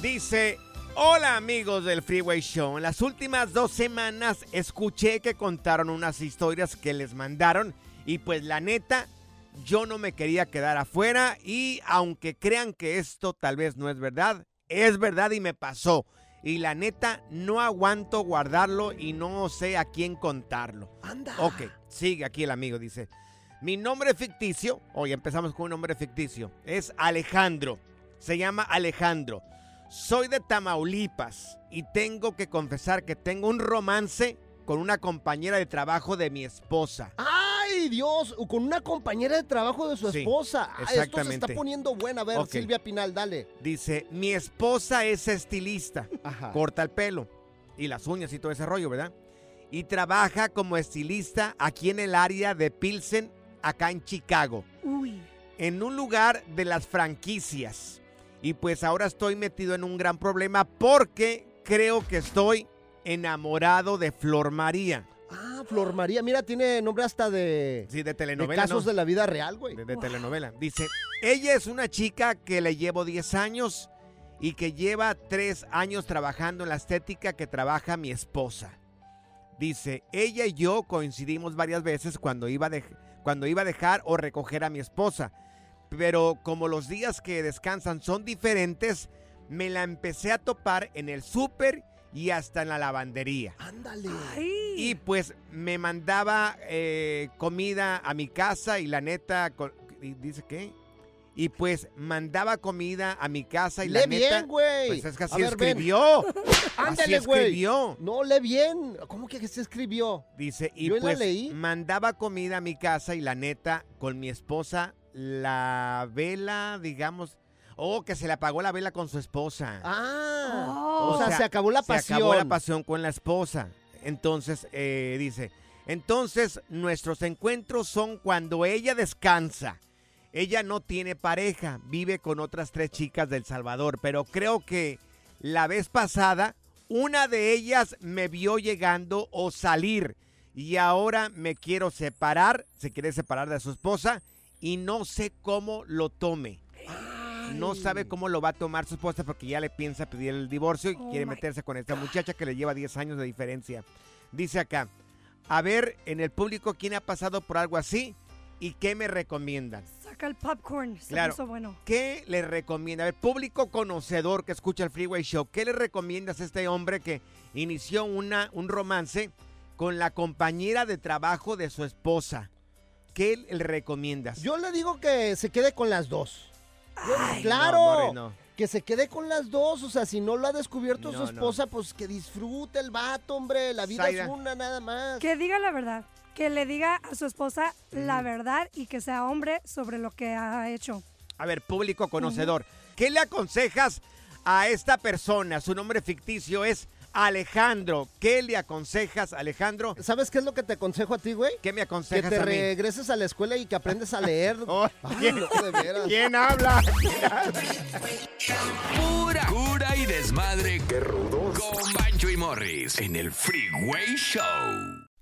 E: Dice, hola amigos del Freeway Show. En las últimas dos semanas escuché que contaron unas historias que les mandaron y pues la neta, yo no me quería quedar afuera y aunque crean que esto tal vez no es verdad, es verdad y me pasó. Y la neta, no aguanto guardarlo y no sé a quién contarlo.
F: Anda.
E: Ok, sigue aquí el amigo, dice. Mi nombre ficticio, hoy empezamos con un nombre ficticio, es Alejandro. Se llama Alejandro. Soy de Tamaulipas y tengo que confesar que tengo un romance con una compañera de trabajo de mi esposa.
F: ¡Ay, Dios! Con una compañera de trabajo de su
E: Sí,
F: esposa. Ay, esto se
E: exactamente.
F: está poniendo buena. A ver. Silvia Pinal, dale.
E: Dice, mi esposa es estilista, corta el pelo y las uñas y todo ese rollo, ¿verdad? Y trabaja como estilista aquí en el área de Pilsen, acá en Chicago.
I: Uy.
E: en un lugar de las franquicias. Y pues ahora estoy metido en un gran problema porque creo que estoy enamorado de Flor María.
F: Ah, Flor María. Mira, tiene nombre hasta de...
E: Sí, de
F: De
E: telenovela.
F: casos
E: ¿no?
F: de la vida real, güey.
E: de, de telenovela. Dice, ella es una chica que le llevo 10 años y que lleva 3 años trabajando en la estética que trabaja mi esposa. Dice, ella y yo coincidimos varias veces cuando iba, a dej- cuando iba a dejar o recoger a mi esposa. Pero como los días que descansan son diferentes, me la empecé a topar en el súper y hasta en la lavandería.
F: Ándale.
E: Y pues me mandaba eh, comida a mi casa y la neta, dice que, y pues mandaba comida a mi casa y
F: Lee
E: la neta...
F: bien, güey.
E: Pues es que así
F: ver,
E: escribió.
F: Ándale,
E: así
F: güey.
E: escribió.
F: No, lee bien. ¿Cómo que se escribió?
E: Dice, y
F: Yo la
E: pues
F: leí.
E: mandaba comida a mi casa y la neta, con mi esposa, la vela, digamos, oh, que se le apagó la vela con su esposa.
F: Ah, o, sea, se acabó la pasión.
E: Se acabó la pasión con la esposa. Entonces, eh, dice, entonces nuestros encuentros son cuando ella descansa. Ella no tiene pareja, vive con otras tres chicas del Salvador, pero creo que la vez pasada una de ellas me vio llegando o salir y ahora me quiero separar, se quiere separar de su esposa y no sé cómo lo tome. No sabe cómo lo va a tomar su esposa porque ya le piensa pedir el divorcio y
I: Oh
E: quiere
I: my
E: meterse con esta muchacha que le lleva 10 años de diferencia. Dice acá, a ver en el público quién ha pasado por algo así y qué me recomiendan.
I: Saca el popcorn. Se
E: Claro.
I: puso bueno.
E: ¿Qué le recomienda? A ver, público conocedor que escucha el Freeway Show, ¿qué le recomiendas a este hombre que inició una, un romance con la compañera de trabajo de su esposa? ¿Qué le recomiendas?
F: Yo le digo que se quede con las dos.
E: Ay,
F: claro.
E: no, Morris, no.
F: Que se quede con las dos. O sea, si no lo ha descubierto
E: No,
F: su
E: no.
F: esposa, pues que disfrute el vato, hombre. La vida es una nada más.
I: Que diga la verdad. Que le diga a su esposa la verdad y que sea hombre sobre lo que ha hecho.
E: A ver, público conocedor, ¿qué le aconsejas a esta persona? Su nombre ficticio es Alejandro. ¿Qué le aconsejas, Alejandro?
F: ¿Sabes qué es lo que te aconsejo a ti, güey?
E: ¿Qué me
F: Que
E: aconsejas
F: te
E: a mí?
F: regreses a la escuela y que aprendes a leer. Ay,
E: ¿quién-
F: no, de veras.
E: ¿Quién habla? ¿Quién habla?
G: Pura cura y desmadre. Qué rudos. Con Bancho y Morris en el Freeway Show.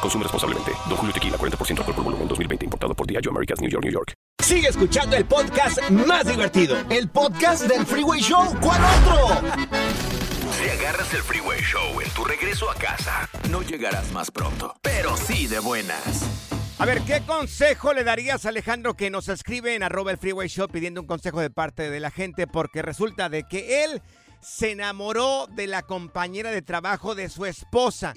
B: Consume responsablemente. Don Julio Tequila, 40% alcohol por volumen, 2020. Importado por Diageo Americas, New York, New York.
P: Sigue escuchando el podcast más divertido. El podcast del Freeway Show. ¿Cuál otro?
G: Si agarras el Freeway Show en tu regreso a casa, no llegarás más pronto, pero sí de buenas.
E: A ver, ¿qué consejo le darías a Alejandro que nos escribe en arroba el Freeway Show pidiendo un consejo de parte de la gente? Porque resulta de que él se enamoró de la compañera de trabajo de su esposa.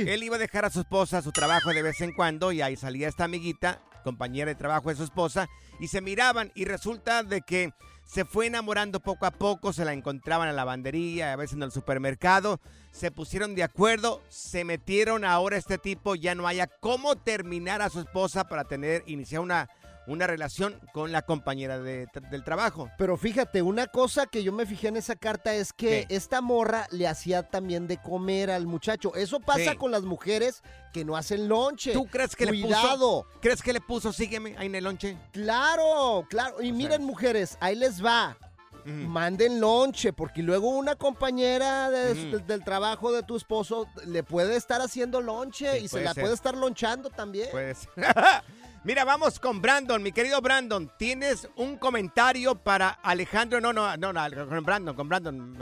E: Él iba a dejar a su esposa a su trabajo de vez en cuando y ahí salía esta amiguita, compañera de trabajo de su esposa, y se miraban y resulta de que se fue enamorando poco a poco, se la encontraban en la lavandería, a veces en el supermercado, se pusieron de acuerdo, se metieron ahora este tipo, ya no haya cómo terminar a su esposa para tener, iniciar una, una relación con la compañera de del trabajo.
F: Pero fíjate, una cosa que yo me fijé en esa carta es que
E: ¿Qué?
F: esta morra le hacía también de comer al muchacho. Eso pasa
E: Sí.
F: con las mujeres que no hacen lonche.
E: ¿Tú crees que
F: Cuidado.
E: le puso? ¿Crees que le puso sígueme ahí en el lonche?
F: Claro, claro. Y miren, mujeres, ahí les va. Manden lonche, porque luego una compañera de- del, del trabajo de tu esposo le puede estar haciendo lonche
E: Sí,
F: y se
E: puede
F: la
E: ser.
F: puede estar lonchando también.
E: Pues. Mira, vamos con Brandon, mi querido Brandon. ¿Tienes un comentario para Alejandro? No, no, no, no, con Brandon, con Brandon.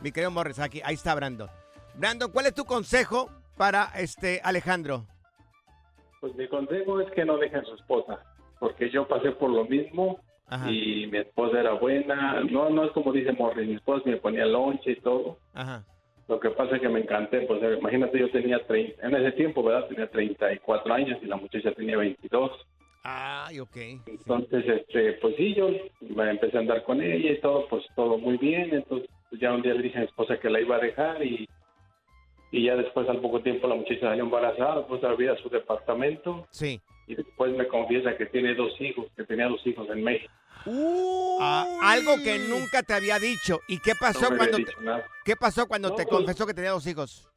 E: Mi querido Morris, aquí, ahí está Brandon. Brandon, ¿cuál es tu consejo para este Alejandro?
Q: Pues mi consejo es que no dejen su esposa, porque yo pasé por lo mismo
E: Ajá.
Q: y mi esposa era buena. No, no es como dice Morris, mi esposa me ponía lonche y todo.
E: Ajá.
Q: Lo que pasa es que me encanté, pues imagínate, yo tenía 30, en ese tiempo, ¿verdad? Tenía 34 años y la muchacha tenía 22.
E: Ay, ok.
Q: Entonces, este, pues sí, yo me empecé a andar con ella y todo, pues todo muy bien. Entonces, pues, ya un día le dije a mi esposa que la iba a dejar y, y ya después, al poco tiempo, la muchacha salió embarazada, pues a su departamento
E: Sí.
Q: Y después me confiesa que tiene dos hijos, que tenía dos hijos en México.
E: Ah, algo que nunca te había dicho. ¿Y qué pasó
Q: No
E: cuando te, qué pasó cuando
Q: No,
E: te
Q: pues-
E: confesó que tenía dos hijos?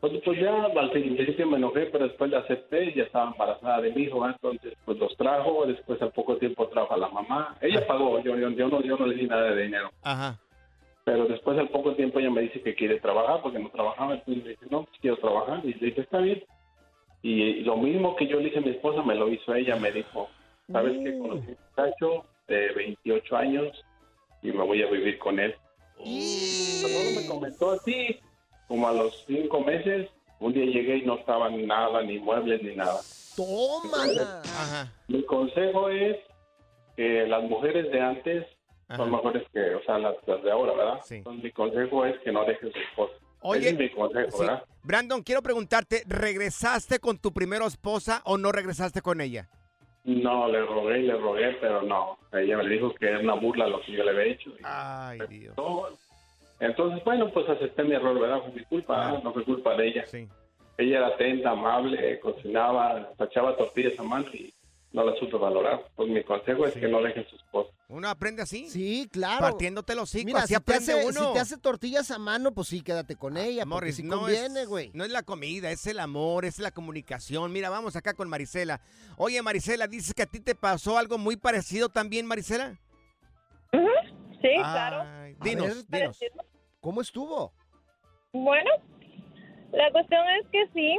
Q: Pues, pues ya al principio me enojé, pero después la acepté y ya estaba embarazada de mi hijo, entonces pues los trajo, después al poco tiempo trajo a la mamá. Ella pagó, yo, yo, yo no, yo no le di nada de dinero.
E: Ajá.
Q: Pero después al poco tiempo ella me dice que quiere trabajar porque no trabajaba, entonces le dije, no, pues quiero trabajar. Y le dije, está bien. Y lo mismo que yo le hice a mi esposa me lo hizo ella, me dijo, ¿sabes qué? Conocí a un muchacho de 28 años y me voy a vivir con él. Pero me comentó así, como a los cinco meses, un día llegué y no estaban nada, ni muebles, ni nada.
F: ¡Tómala!
E: Ajá.
Q: Mi consejo es que las mujeres de antes son mejores que, o sea, las, las de ahora, ¿verdad? Entonces, mi consejo es que no dejes su esposa.
E: Oye,
Q: Ese es mi consejo,
E: Sí.
Q: ¿verdad?
E: Brandon, quiero preguntarte, ¿regresaste con tu primera esposa o no regresaste con ella?
Q: No, le rogué y le rogué, pero no. Ella me dijo que era una burla lo que yo le había hecho.
E: Ay, Dios.
Q: Entonces, bueno, pues acepté mi error, ¿verdad? Fue mi culpa, ¿eh? no fue culpa de ella. Ella era atenta, amable, cocinaba, echaba tortillas a mano y no la supe valorar. Pues mi consejo es que no dejen su esposa.
E: ¿Uno aprende así?
F: Sí, claro.
E: Partiéndote los hocico,
F: Mira,
E: así
F: si te,
E: aprende
F: hace,
E: uno.
F: si te hace tortillas a mano, pues sí, quédate con ella, porque
E: Morris,
F: sí
E: no
F: conviene,
E: es,
F: güey.
E: no es la comida, es el amor, es la comunicación. Mira, vamos acá con Marisela. Oye, Marisela, dices que a ti te pasó algo muy parecido también, Marisela.
N: Sí,
E: Ay,
N: claro.
E: Dinos, dinos.
F: ¿Cómo estuvo?
N: Bueno, la cuestión es que sí,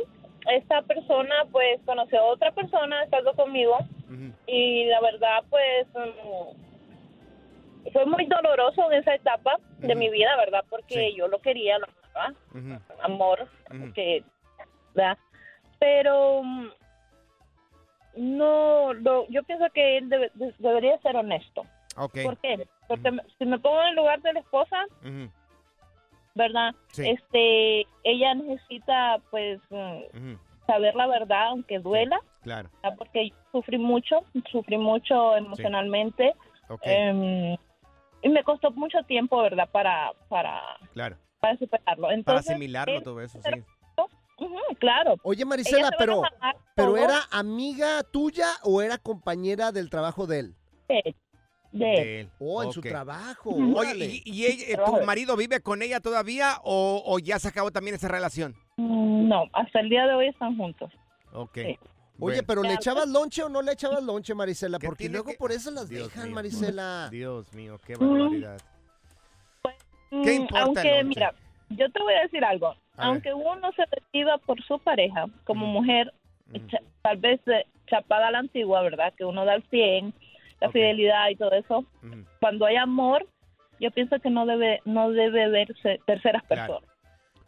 N: esta persona pues conoció a otra persona estando conmigo y la verdad pues fue muy doloroso en esa etapa de mi vida, ¿verdad? Porque yo lo quería, lo amaba, amor, que, ¿verdad? Pero mm, no, lo- yo pienso que él debe- de- debería ser honesto.
E: Ok.
N: ¿Por qué? Porque si me pongo en el lugar de la esposa, ¿verdad?
E: Sí.
N: Este, ella necesita, pues, saber la verdad, aunque duela,
E: Claro.
N: ¿verdad? porque yo sufrí mucho, sufrí mucho emocionalmente,
E: Ok.
N: em, y me costó mucho tiempo, ¿verdad? Para, para,
E: Claro.
N: para superarlo.
E: Para
N: Entonces,
E: asimilarlo
N: él-
E: todo eso, sí.
N: Claro.
F: Oye, Marisela, pero, pero ¿era amiga tuya o era compañera del trabajo de él?
N: de, de
E: él.
F: Oh, en su trabajo.
E: Oye. ¿y, y ella- tu marido vive con ella todavía o, o ya se acabó también esa relación?
N: Mm, No, hasta el día de hoy están juntos.
E: Ok.
F: Oye,
E: Bueno.
F: pero ¿le echabas lonche o no le echabas lonche, Marisela? Porque luego
E: que-
F: por eso las
E: Dios
F: dejan,
E: mío.
F: Marisela.
E: Dios mío, qué barbaridad.
N: Mm,
E: ¿Qué importa el
N: Aunque,
E: lonche?
N: mira, yo te voy a decir algo.
E: A
N: aunque uno se decida por su pareja, como mujer, tal vez eh, chapada a la antigua, ¿verdad? Que uno da el 100, la fidelidad y todo eso. Cuando hay amor, yo pienso que no debe no debe verse terceras
E: Claro.
N: personas.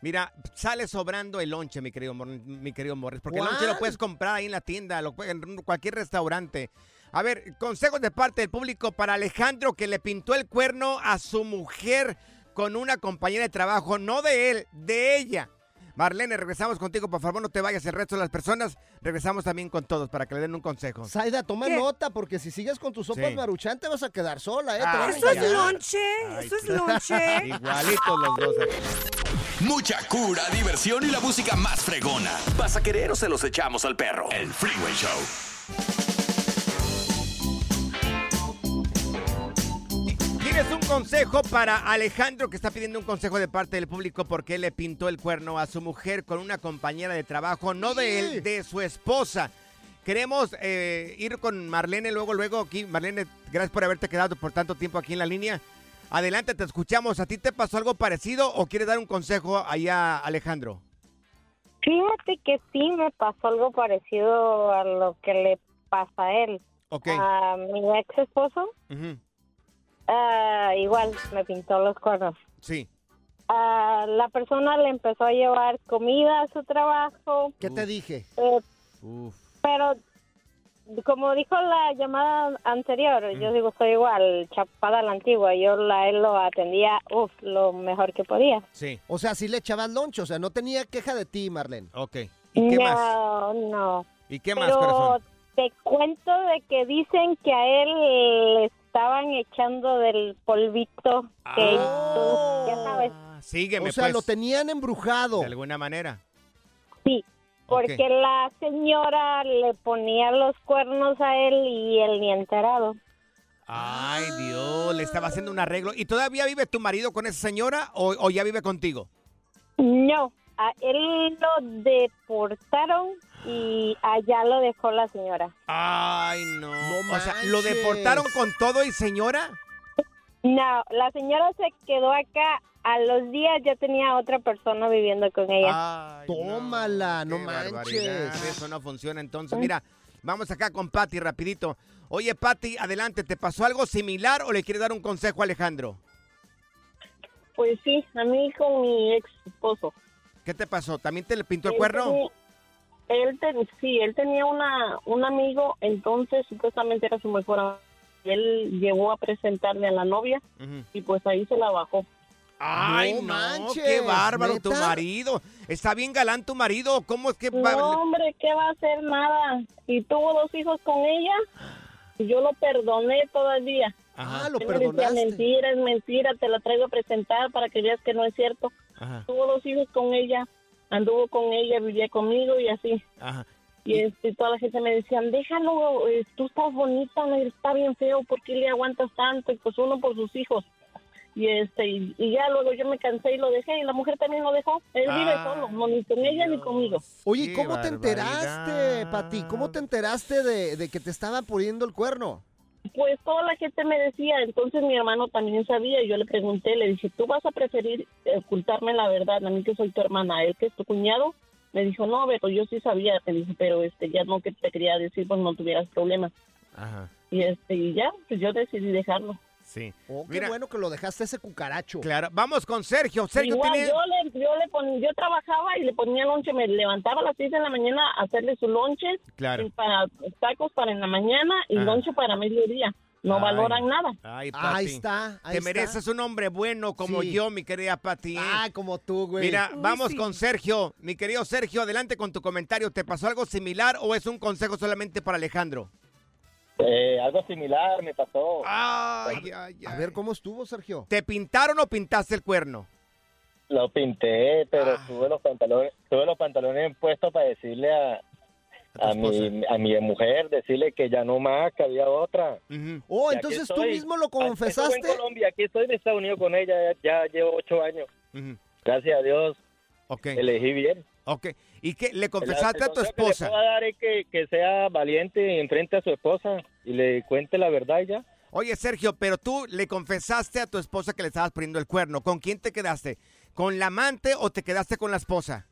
E: Mira, sale sobrando el lonche, mi querido, mi querido Morris, porque el lonche lo puedes comprar ahí en la tienda, lo puedes- en cualquier restaurante. A ver, consejos de parte del público para Alejandro que le pintó el cuerno a su mujer con una compañera de trabajo, no de él, de ella. Marlene, regresamos contigo, por favor, no te vayas el resto de las personas. Regresamos también con todos para que le den un consejo.
F: Zaida, toma nota, porque si sigues con tus sopas
E: Sí.
F: maruchan te vas a quedar sola, ¿eh? Te
E: Ah,
I: Eso es lonche, eso es lonche.
E: Igualitos los dos. aquí.
G: Mucha cura, diversión y la música más fregona.
H: ¿Vas a querer o se los echamos al perro?
G: El Freeway Show.
E: ¿Tienes un consejo para Alejandro que está pidiendo un consejo de parte del público porque él le pintó el cuerno a su mujer con una compañera de trabajo, no de él, de su esposa? Queremos eh, ir con Marlene luego, luego aquí. Marlene, gracias por haberte quedado por tanto tiempo aquí en la línea. Adelante, te escuchamos. ¿A ti te pasó algo parecido o quieres dar un consejo allá, Alejandro?
R: Fíjate que sí me pasó algo parecido a lo que le pasa a él.
E: Ok.
R: A mi ex esposo,
E: Ujú,
R: ah, igual me pintó los cuernos.
E: Sí.
R: Ah, la persona le empezó a llevar comida a su trabajo.
F: ¿Qué te dije?
R: eh,
E: Uf.
R: pero como dijo la llamada anterior, yo digo, soy igual, chapada a la antigua. Yo la, él lo atendía, uff, lo mejor que podía.
E: Sí.
F: O sea, sí le echabas lonche, o sea, no tenía queja de ti, Marlene.
E: Ok. ¿Y qué
R: no,
E: más?
R: no.
E: ¿Y qué más,
R: Pero
E: corazón?
R: te cuento de que dicen que a él le estaban echando del polvito que tú, ya sabes.
E: Sígueme,
F: o sea,
E: pues.
F: lo tenían embrujado.
E: De alguna manera.
R: Sí, porque la señora le ponía los cuernos a él y él ni enterado.
E: Ay, Dios, le estaba haciendo un arreglo. ¿Y todavía vive tu marido con esa señora o, o ya vive contigo?
R: No, a él lo deportaron y allá lo dejó la señora.
E: Ay, no. o sea, ¿lo deportaron con todo y señora?
R: No, la señora se quedó acá. A los días ya tenía otra persona viviendo con ella.
F: Tómala, no
E: Qué
F: manches.
E: barbaridad, Eso no funciona entonces. Mira, vamos acá con Patty rapidito. Oye, Patty, adelante, ¿te pasó algo similar o le quieres dar un consejo a Alejandro?
S: Pues sí, a mí con mi ex esposo.
E: ¿Qué te pasó? ¿También te le pintó el
S: Él
E: cuerno?
S: tenía- Él ten- sí, él tenía una un amigo, entonces supuestamente era su mejor amigo. Y Él llevó a presentarle a la novia y pues ahí se la bajó.
E: Ay, no,
F: manches,
E: qué bárbaro tu marido. Está bien galán tu marido. ¿Cómo es que va-
S: No, hombre, ¿qué va a hacer nada? Y tuvo dos hijos con ella. y Yo lo perdoné todavía.
F: Ah, lo
S: decía,
F: perdonaste.
S: mentira, es mentira, te la traigo a presentar para que veas que no es cierto.
E: Ajá.
S: Tuvo dos hijos con ella, anduvo con ella, vivía conmigo y así.
E: Ajá.
S: Y este, toda la gente me decían, déjalo, eh, tú estás bonita, no, está bien feo, ¿por qué le aguantas tanto? Y pues uno por sus hijos. Y este y, y ya luego yo me cansé y lo dejé y la mujer también lo dejó. Él vive
F: Ah.
S: solo, no ni con ella ni conmigo.
F: Oye,
E: Qué
F: ¿cómo te enteraste, Pati? ¿Cómo te enteraste de, de que te estaba poniendo el cuerno?
S: Pues toda la gente me decía, entonces mi hermano también sabía, yo le pregunté, le dije, ¿tú vas a preferir ocultarme la verdad a mí que soy tu hermana, a él que es tu cuñado? Me dijo, no, pero yo sí sabía, me dijo, pero este ya no que te quería decir, pues no tuvieras problemas.
E: Ajá.
S: Y este y ya, pues yo decidí dejarlo.
E: Sí.
F: Oh, qué
E: Mira.
F: bueno que lo dejaste ese cucaracho.
E: Claro, vamos con Sergio. Sergio
S: Igual
E: tiene...
S: yo le, yo le pon- yo trabajaba y le ponía lonche, me levantaba a las 6 de la mañana a hacerle su lonche
E: Claro.
S: para tacos para en la mañana y lonche para mediodía. No
E: Ay.
S: valoran nada.
E: Ay,
F: Ahí está, ahí
E: Te
F: está.
E: mereces un hombre bueno como
F: Sí.
E: yo, mi querida Pati.
F: Ah, como tú, güey.
E: Mira,
F: Uy,
E: vamos
F: sí.
E: con Sergio. Mi querido Sergio, adelante con tu comentario. ¿Te pasó algo similar o es un consejo solamente para Alejandro?
T: Eh, algo similar me pasó.
E: Ay, ay,
F: A ver, ¿cómo estuvo, Sergio?
E: ¿Te pintaron o pintaste el cuerno?
T: Lo pinté, pero
E: Ah.
T: tuve los pantalones, tuve los pantalones puestos para decirle a, a, mi, a mi mujer, decirle que ya no más, que había otra.
F: Oh, entonces tú
T: estoy.
F: mismo lo confesaste.
T: en Colombia, aquí estoy en Estados Unidos con ella, ya, ya llevo ocho años. Gracias a Dios. Elegí bien.
E: Ok. ¿Y qué? ¿Le confesaste
T: El- el
E: a tu
T: consejo que le
E: esposa?
T: puedo dar es que, que sea valiente enfrente a su esposa y le cuente la verdad y ya.
E: Oye, Sergio, pero tú le confesaste a tu esposa que le estabas poniendo el cuerno. ¿Con quién te quedaste? ¿Con la amante o te quedaste con la esposa?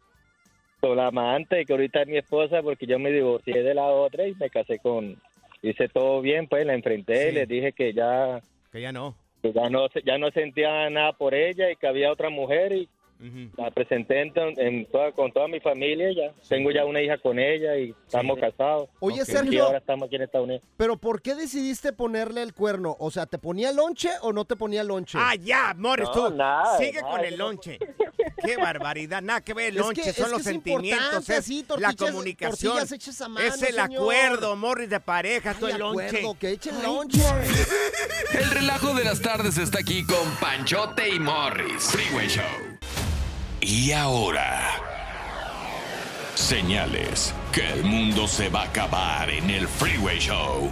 T: Con la amante, que ahorita es mi esposa, porque yo me divorcié de la otra y me casé con... Hice todo bien, pues la enfrenté y le dije que ya...
E: Que ya no.
T: Que ya no, ya no sentía nada por ella y que había otra mujer y la presenté en, en toda, con toda mi familia ya. Tengo ya una hija con ella y estamos casados.
F: Oye. Sergio.
T: Y ahora estamos aquí en Estados Unidos.
F: Pero ¿por qué decidiste ponerle el cuerno? O sea, ¿te ponía lonche o no te ponía lonche?
E: Ah, ya, Morris,
F: No,
E: tú
F: nada,
E: sigue
F: nada,
E: con el lonche. Qué barbaridad, nada que ver el
F: Es
E: lonche,
F: que-
E: son
F: es
E: los
F: que es
E: sentimientos,
F: importante,
E: es
F: sí,
E: la comunicación.
F: hechas a mano,
E: es el
F: señor.
E: acuerdo, Morris, de pareja, todo
F: Ay,
E: el lonche.
F: que echen lonche.
G: El relajo de las tardes está aquí con Panchote y Morris. Freeway Show. Y ahora. Señales que el mundo se va a acabar en el Freeway Show.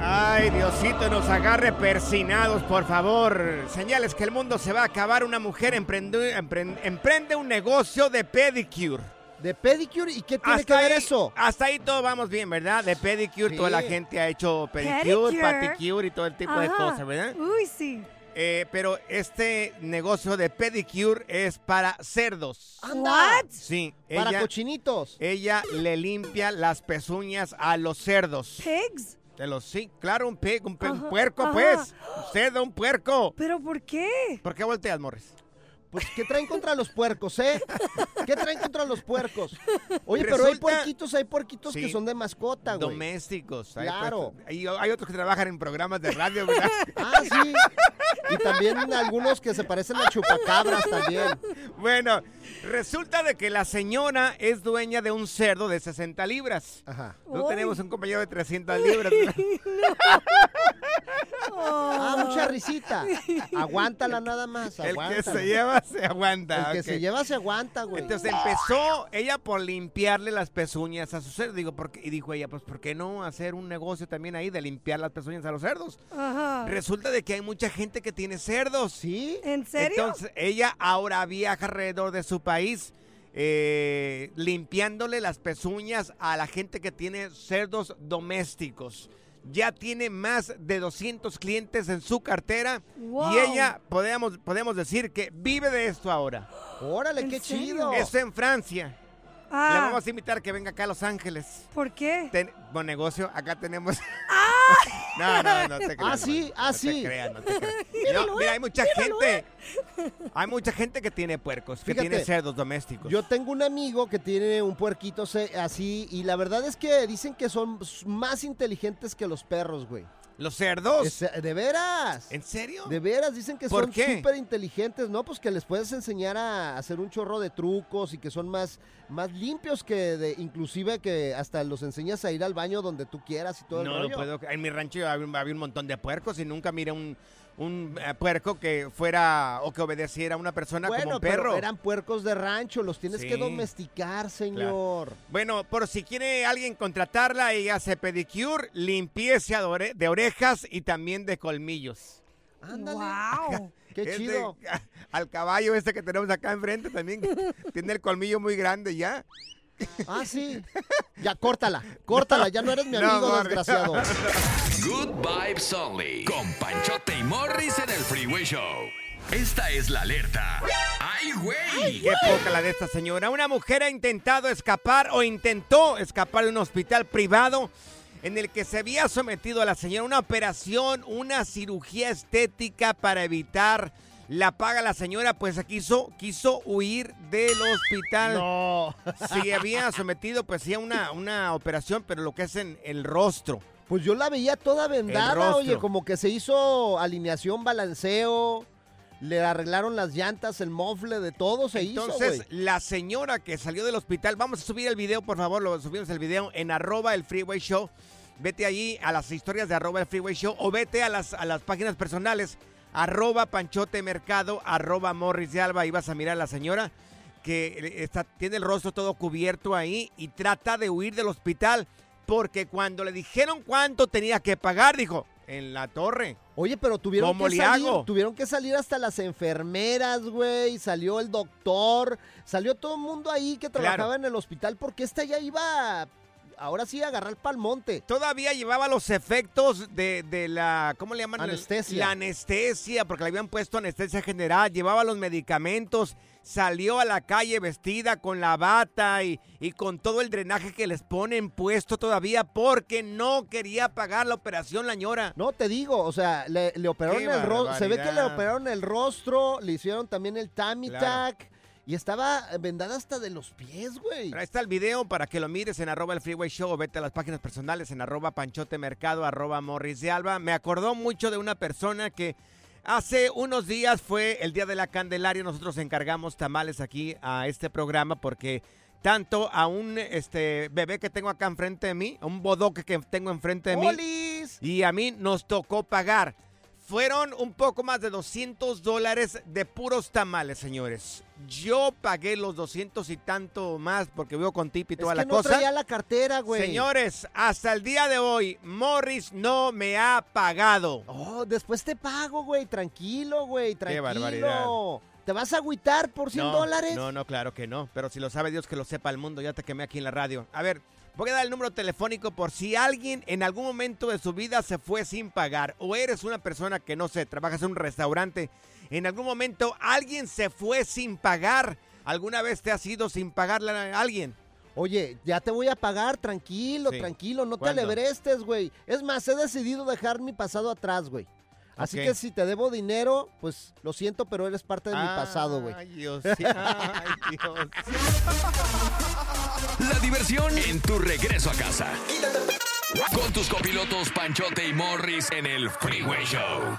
E: Ay, Diosito, nos agarre persinados, por favor. Señales que el mundo se va a acabar. Una mujer emprende, empren- emprende un negocio de pedicure.
F: ¿De pedicure? ¿Y qué tiene que ver
E: ahí-
F: eso?
E: Hasta ahí todo vamos bien, ¿verdad? De pedicure,
F: Sí.
E: toda la gente ha hecho pedicure,
I: Pedicure.
E: paticure y todo el tipo de cosas, ¿verdad?
I: Uy, sí.
E: Eh, pero este negocio de pedicure es para cerdos.
F: Anda.
E: Sí.
F: Para cochinitos.
E: Ella le limpia las pezuñas a los cerdos.
I: ¿Pigs?
E: De los, sí, claro, un pig, un, pe- un
I: Ajá,
E: puerco,
I: ajá.
E: pues. Un cerdo, un puerco.
I: ¿Pero por qué?
E: ¿Por qué volteas, Morris?
F: Pues, ¿qué traen contra los puercos, eh? ¿Qué traen contra los puercos? Oye, pero hay puerquitos, hay puerquitos que son de mascota, güey.
E: Domésticos. hay
F: Claro.
E: puestos- Hay, hay otros que trabajan en programas de radio, ¿verdad?
F: Ah, sí. Y también algunos que se parecen a chupacabras también.
E: Bueno, resulta de que la señora es dueña de un cerdo de 60 libras.
F: Ajá.
E: No tenemos un compañero de 300 libras. ¿verdad?
F: Ah, mucha risita. Aguántala nada más,
E: El que se lleva se aguanta.
F: El que se lleva se aguanta, güey.
E: Entonces empezó ella por limpiarle las pezuñas a su cerdo. Digo, ¿por qué? Y dijo ella, pues ¿por qué no hacer un negocio también ahí de limpiar las pezuñas a los cerdos?
I: Ajá.
E: Resulta de que hay mucha gente que tiene cerdos.
F: ¿Sí?
I: ¿En serio?
E: Entonces ella ahora viaja alrededor de su país eh, limpiándole las pezuñas a la gente que tiene cerdos domésticos. Ya tiene más de 200 clientes en su cartera
I: Wow.
E: y ella podemos, podemos decir que vive de esto ahora.
F: Órale,
I: ¿En
F: qué
I: serio?
F: chido.
E: Eso en Francia.
I: Ah,
E: Le vamos a invitar que venga acá a Los Ángeles.
I: ¿Por qué?
E: Ten- buen negocio, acá tenemos.
I: ¡Ah!
E: No, no, no te creas.
F: Ah, sí,
E: hermano,
F: ah,
E: no
F: sí.
E: te creas, no te creas.
I: Míralo,
E: No, mira, hay
I: eh,
E: mucha
I: míralo,
E: gente. Hay mucha gente que tiene puercos, que
F: Fíjate,
E: tiene cerdos domésticos.
F: Yo tengo un amigo que tiene un puerquito así y la verdad es que dicen que son más inteligentes que los perros, güey.
E: ¿Los cerdos?
F: Es- de veras.
E: ¿En serio?
F: De veras, dicen que
E: ¿Por
F: son
E: qué?
F: súper inteligentes, ¿no? Pues que les puedes enseñar a hacer un chorro de trucos y que son más, más limpios que de, inclusive que hasta los enseñas a ir al baño donde tú quieras y todo el
E: No
F: rollo.
E: lo puedo. En mi rancho había, un- había un montón de puercos y nunca miré un, un eh, puerco que fuera o que obedeciera a una persona como un perro.
F: pero eran puercos de rancho, los tienes que domesticar, señor.
E: Bueno, por si quiere alguien contratarla, ella hace pedicure, limpieza de, ore- de orejas y también de colmillos.
F: Ándale.
I: Wow.
F: Qué
E: Este,
F: chido.
E: Al caballo este que tenemos acá enfrente también, tiene el colmillo muy grande ya.
F: Ah, sí. Ya, córtala, córtala, ya no eres mi amigo, desgraciado.
G: Good Vibes Only. Con Panchote y Morris en el Freeway Show. Esta es la alerta. ¡Ay, güey!
E: Qué poca la de esta señora. Una mujer ha intentado escapar o intentó escapar de un hospital privado en el que se había sometido a la señora una operación, una cirugía estética para evitar la paga. La señora pues quiso, quiso huir del hospital.
F: No.
E: Sí, había sometido pues sí a una, una operación, pero lo que es en el rostro.
F: Pues yo la veía toda vendada, oye, como que se hizo alineación, balanceo, le arreglaron las llantas, el mofle, de todo se
E: Entonces,
F: hizo, güey.
E: la señora que salió del hospital, vamos a subir el video, por favor, lo subimos el video en arroba el freeway show. Vete allí a las historias de arroba el freeway show o vete a las, a las páginas personales arroba panchote mercado, arroba morris de alba. Ahí vas a mirar a la señora que está, tiene el rostro todo cubierto ahí y trata de huir del hospital porque cuando le dijeron cuánto tenía que pagar, dijo, en la torre.
F: Oye, pero tuvieron
E: ¿Cómo
F: que
E: le
F: salir,
E: hago?
F: tuvieron que salir hasta las enfermeras, güey, salió el doctor, salió todo el mundo ahí que
E: Claro.
F: trabajaba en el hospital porque esta ya iba, ahora sí, agarrar pa'l monte.
E: Todavía llevaba los efectos de, de la, ¿cómo le llaman?
F: Anestesia.
E: La anestesia, porque le habían puesto anestesia general, llevaba los medicamentos, salió a la calle vestida con la bata y, y con todo el drenaje que les ponen puesto todavía porque no quería pagar la operación la ñora.
F: No, te digo, o sea, le, le operaron
E: Qué
F: el rostro, se ve que le operaron el rostro, le hicieron también el
E: Claro.
F: Y estaba vendada hasta de los pies, güey.
E: Ahí está el video para que lo mires en arroba el freeway show o vete a las páginas personales en arroba panchote mercado, arroba morris de alba. Me acordó mucho de una persona que hace unos días fue el día de la Candelaria. Nosotros encargamos tamales aquí a este programa porque tanto a un este bebé que tengo acá enfrente de mí, a un bodoque que tengo enfrente de mí, y a mí nos tocó pagar. Fueron un poco más de 200 dólares de puros tamales, señores. Yo pagué los 200 y tanto más porque veo con tip y
F: Es
E: toda
F: que
E: la
F: no
E: cosa.
F: traía la cartera, güey.
E: Señores, hasta el día de hoy, Morris no me ha pagado.
F: Oh, después te pago, güey, tranquilo, güey, tranquilo.
E: barbaridad.
F: ¿Te vas a agüitar por 100
E: no,
F: dólares?
E: No, no, claro que no. Pero si lo sabe Dios que lo sepa el mundo, ya te quemé aquí en la radio. A ver, voy a dar el número telefónico por si alguien en algún momento de su vida se fue sin pagar. O eres una persona que no sé, trabajas en un restaurante. En algún momento alguien se fue sin pagar. ¿Alguna vez te has ido sin pagarle a alguien?
F: Oye, ya te voy a pagar, tranquilo,
E: Sí.
F: tranquilo, no
E: ¿Cuándo?
F: te alebrestes, güey. Es más, he decidido dejar mi pasado atrás, güey. Así que si te debo dinero, pues lo siento, pero eres parte de mi pasado, güey.
E: Ay, Dios. Ay, Dios.
G: La diversión en tu regreso a casa. Con tus copilotos Panchote y Morris en el Freeway Show.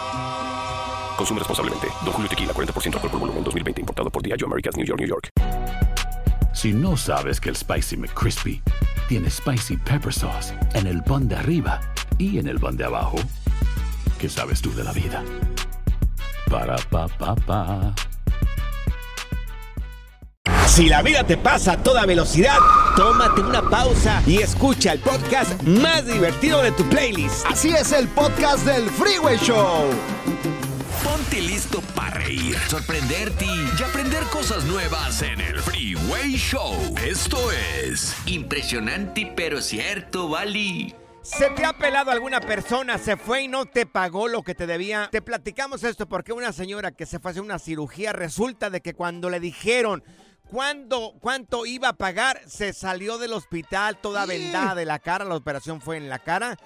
B: Consume responsablemente. Don Julio Tequila, 40% alcohol por volumen, 2020. Importado por Diageo Americas, New York, New York.
U: Si no sabes que el Spicy McCrispy tiene Spicy Pepper Sauce en el pan de arriba y en el pan de abajo, ¿qué sabes tú de la vida? Para, pa, pa, pa.
P: Si la vida te pasa a toda velocidad, tómate una pausa y escucha el podcast más divertido de tu playlist.
F: Así es el podcast del Freeway Show.
G: Ponte listo para reír, sorprenderte y aprender cosas nuevas en el Freeway Show. Esto es
H: Impresionante pero cierto, Bali.
E: ¿Se te ha pelado alguna persona, se fue y no te pagó lo que te debía? Te platicamos esto porque una señora que se fue a hacer una cirugía resulta de que cuando le dijeron cuándo, cuánto iba a pagar, se salió del hospital toda vendada de la cara, la operación fue en la cara.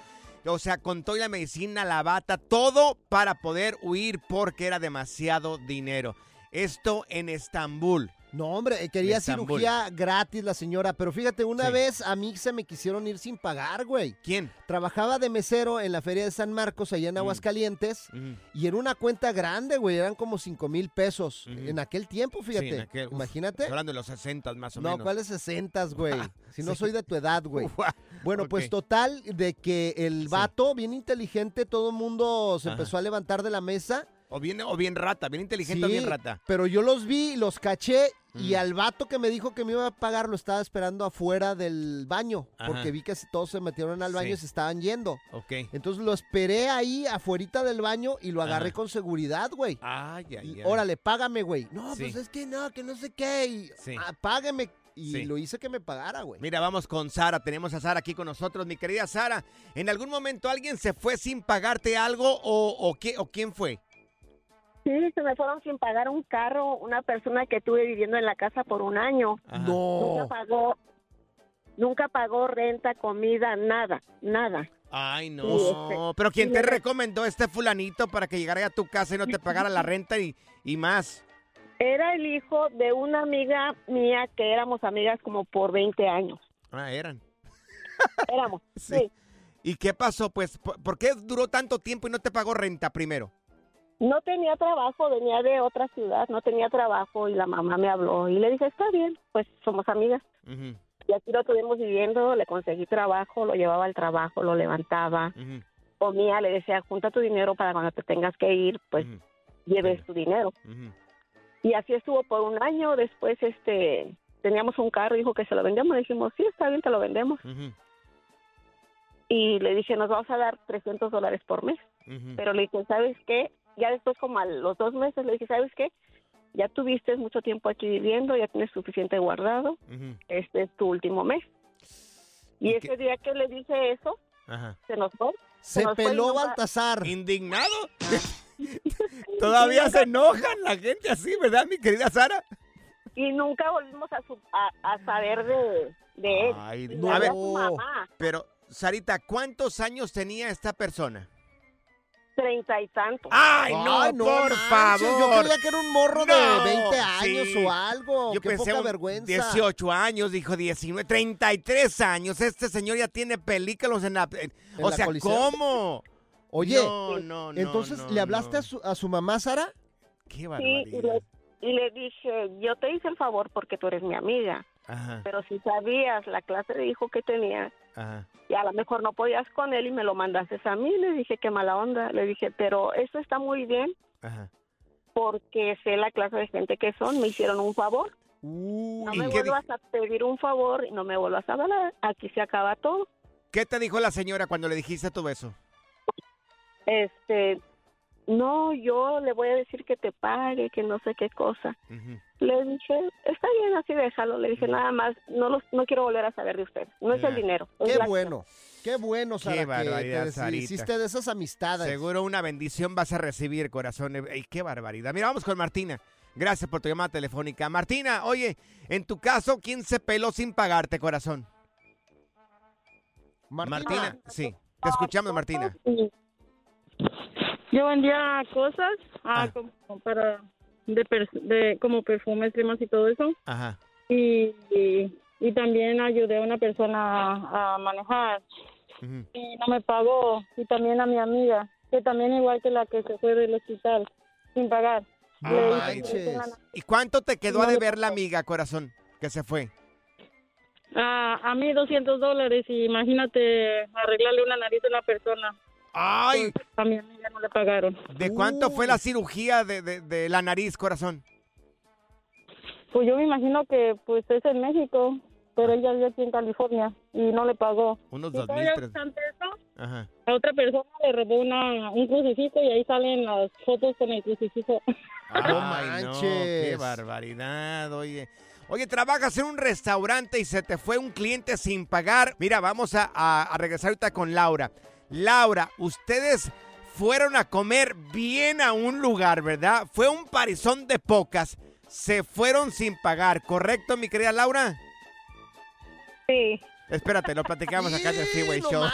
E: O sea, con toda la medicina, la bata, todo para poder huir porque era demasiado dinero. Esto en Estambul.
F: No, hombre, eh, quería
E: Estambul.
F: cirugía gratis la señora, pero fíjate, una
E: Sí.
F: vez a mí se me quisieron ir sin pagar, güey.
E: ¿Quién?
F: Trabajaba de mesero en la Feria de San Marcos, allá en Aguascalientes, y era una cuenta grande, güey, eran como 5 mil pesos. En aquel tiempo, fíjate.
E: Sí, en aquel- uf,
F: Imagínate.
E: Hablando de los 60 más o
F: No,
E: menos.
F: ¿cuáles 60, güey? Si no
E: Sí.
F: soy de tu edad, güey. Bueno, pues total, de que el vato, bien inteligente, todo el mundo se
E: Ajá.
F: empezó a levantar de la mesa.
E: O bien, o bien rata, bien inteligente o bien rata.
F: Pero yo los vi, los caché y
E: Mm.
F: al vato que me dijo que me iba a pagar lo estaba esperando afuera del baño.
E: Ajá.
F: Porque vi que todos se metieron al baño
E: Sí.
F: y se estaban yendo.
E: Ok.
F: Entonces lo esperé ahí afuerita del baño y lo agarré
E: Ajá.
F: con seguridad, güey.
E: Ay, ay,
F: Y,
E: ay.
F: Órale, págame, güey. No,
E: Sí.
F: pues es que no, que no sé qué. Y,
E: Sí.
F: "Ah, págame. Y
E: Sí.
F: lo hice que me pagara, güey.
E: Mira, vamos con Sara. Tenemos a Sara aquí con nosotros. Mi querida Sara, ¿en algún momento alguien se fue sin pagarte algo o, o, qué, o quién fue?
J: Sí, se me fueron sin pagar un carro, una persona que estuve viviendo en la casa por un año. Nunca pagó, nunca pagó renta, comida, nada, nada.
E: Ay, no.
J: Sí, este,
E: Pero ¿quién te recomendó este fulanito para que llegara a tu casa y no te pagara la renta y, y más?
J: Era el hijo de una amiga mía que éramos amigas como por 20 años.
E: Ah, eran.
J: Éramos,
E: Sí.
J: sí.
E: ¿Y qué pasó? Pues, ¿por, por qué duró tanto tiempo y no te pagó renta primero?
J: No tenía trabajo, venía de otra ciudad, no tenía trabajo y la mamá me habló y le dije, está bien, pues somos amigas. Y aquí lo estuvimos viviendo, le conseguí trabajo, lo llevaba al trabajo, lo levantaba,
E: ujú.
J: comía, le decía, junta tu dinero para cuando te tengas que ir, pues lleves tu dinero. Y así estuvo por un año, después este teníamos un carro, dijo que se lo vendemos, dijimos, sí, está bien, te lo vendemos. Y le dije, nos vamos a dar 300 dólares por mes. Pero le dije, ¿sabes qué? Ya después, como a los dos meses, le dije, ¿sabes qué? Ya tuviste mucho tiempo aquí viviendo, ya tienes suficiente guardado, este es tu último mes. Y, ese día que le dije eso,
E: Ajá.
J: se nos fue.
F: Se
J: nos fue
F: peló
J: nunca-
F: Baltasar.
E: ¿Indignado? Todavía se enojan la gente así, ¿verdad, mi querida Sara?
J: Y nunca volvimos a, su- a, a saber de, de él.
E: Ay, no. A ver.
J: mamá,
E: Pero, Sarita, ¿cuántos años tenía esta persona?
J: Treinta y tantos.
E: ¡Ay, no,
F: Ay,
E: por
F: manches,
E: favor!
F: Yo creía que era un morro
E: No,
F: de 20 años
E: sí.
F: o algo.
E: Yo
F: Qué
E: pensé
F: poca vergüenza.
E: 18 años, dijo 19, 33 años. Este señor ya tiene películas en la... en-
F: ¿En
E: o
F: la
E: sea? ¿cómo?
F: Oye,
E: No, no, no,
F: entonces,
E: no,
F: ¿le hablaste
E: no.
F: A, su, a su mamá, Sara?
E: Qué
J: Sí, y
E: barbaridad.
J: le,
V: y le dije, yo te hice el favor porque tú eres mi amiga,
E: Ajá,
V: pero si sabías la clase de hijo que tenía,
E: ajá.
V: y a lo mejor no podías con él y me lo mandaste a mí, le dije, qué mala onda, le dije, pero eso está muy bien
E: Ajá.
V: porque sé la clase de gente que son, me hicieron un favor. no
E: ¿y
V: me vuelvas a pedir un favor y no me vuelvas a hablar, aquí se acaba todo.
E: ¿Qué te dijo la señora cuando le dijiste todo eso?
V: Este, no, yo le voy a decir que te pague, que no sé qué cosa. Le dije, está bien, así déjalo. Le dije, nada más, no los, no quiero volver a saber de usted. No es el dinero. es
F: Qué
V: la-
F: bueno, qué bueno, Sara,
E: Qué
F: que
E: barbaridad,
F: te
E: Sarita.
F: deshiciste de esas amistades.
E: Seguro una bendición vas a recibir, corazón. Ey, qué barbaridad. Mira, vamos con Martina. Gracias por tu llamada telefónica. Martina, oye, en tu caso, ¿quién se peló sin pagarte, corazón? Martina, sí. Te escuchamos, Martina.
R: Yo vendía cosas ah,
E: Ah.
R: como para de, per- de como perfumes, cremas y todo eso.
E: Ajá.
R: Y, y, y también ayudé a una persona a, a manejar y no me pagó. Y también a mi amiga, que también igual que la que se fue del hospital, sin pagar. La-
E: ¿Y cuánto te quedó a deber la amiga, corazón, que se fue?
R: a, a mí 200 dólares y imagínate arreglarle una nariz a una persona.
E: ¡Ay!
R: Pues, a mi amiga no le pagaron.
E: ¿De cuánto fue la cirugía de, de- de la nariz, corazón?
R: Pues yo me imagino que pues es en México, pero ella vive aquí en California y no le pagó.
E: Unos dos mil, tres-
R: eso,
E: Ajá.
R: a otra persona le robó una, un crucifijo y ahí salen las fotos con el crucifijo.
E: Ay, no, qué
F: manches.
E: barbaridad, oye. Oye, trabajas en un restaurante y se te fue un cliente sin pagar. Mira, vamos a, a- a regresar ahorita con Laura. Laura, ustedes fueron a comer bien a un lugar, ¿verdad? Fue un parizón de pocas. Se fueron sin pagar, ¿correcto, mi querida Laura?
V: Sí.
E: Espérate, lo platicamos acá en el Freeway
F: no
E: Show.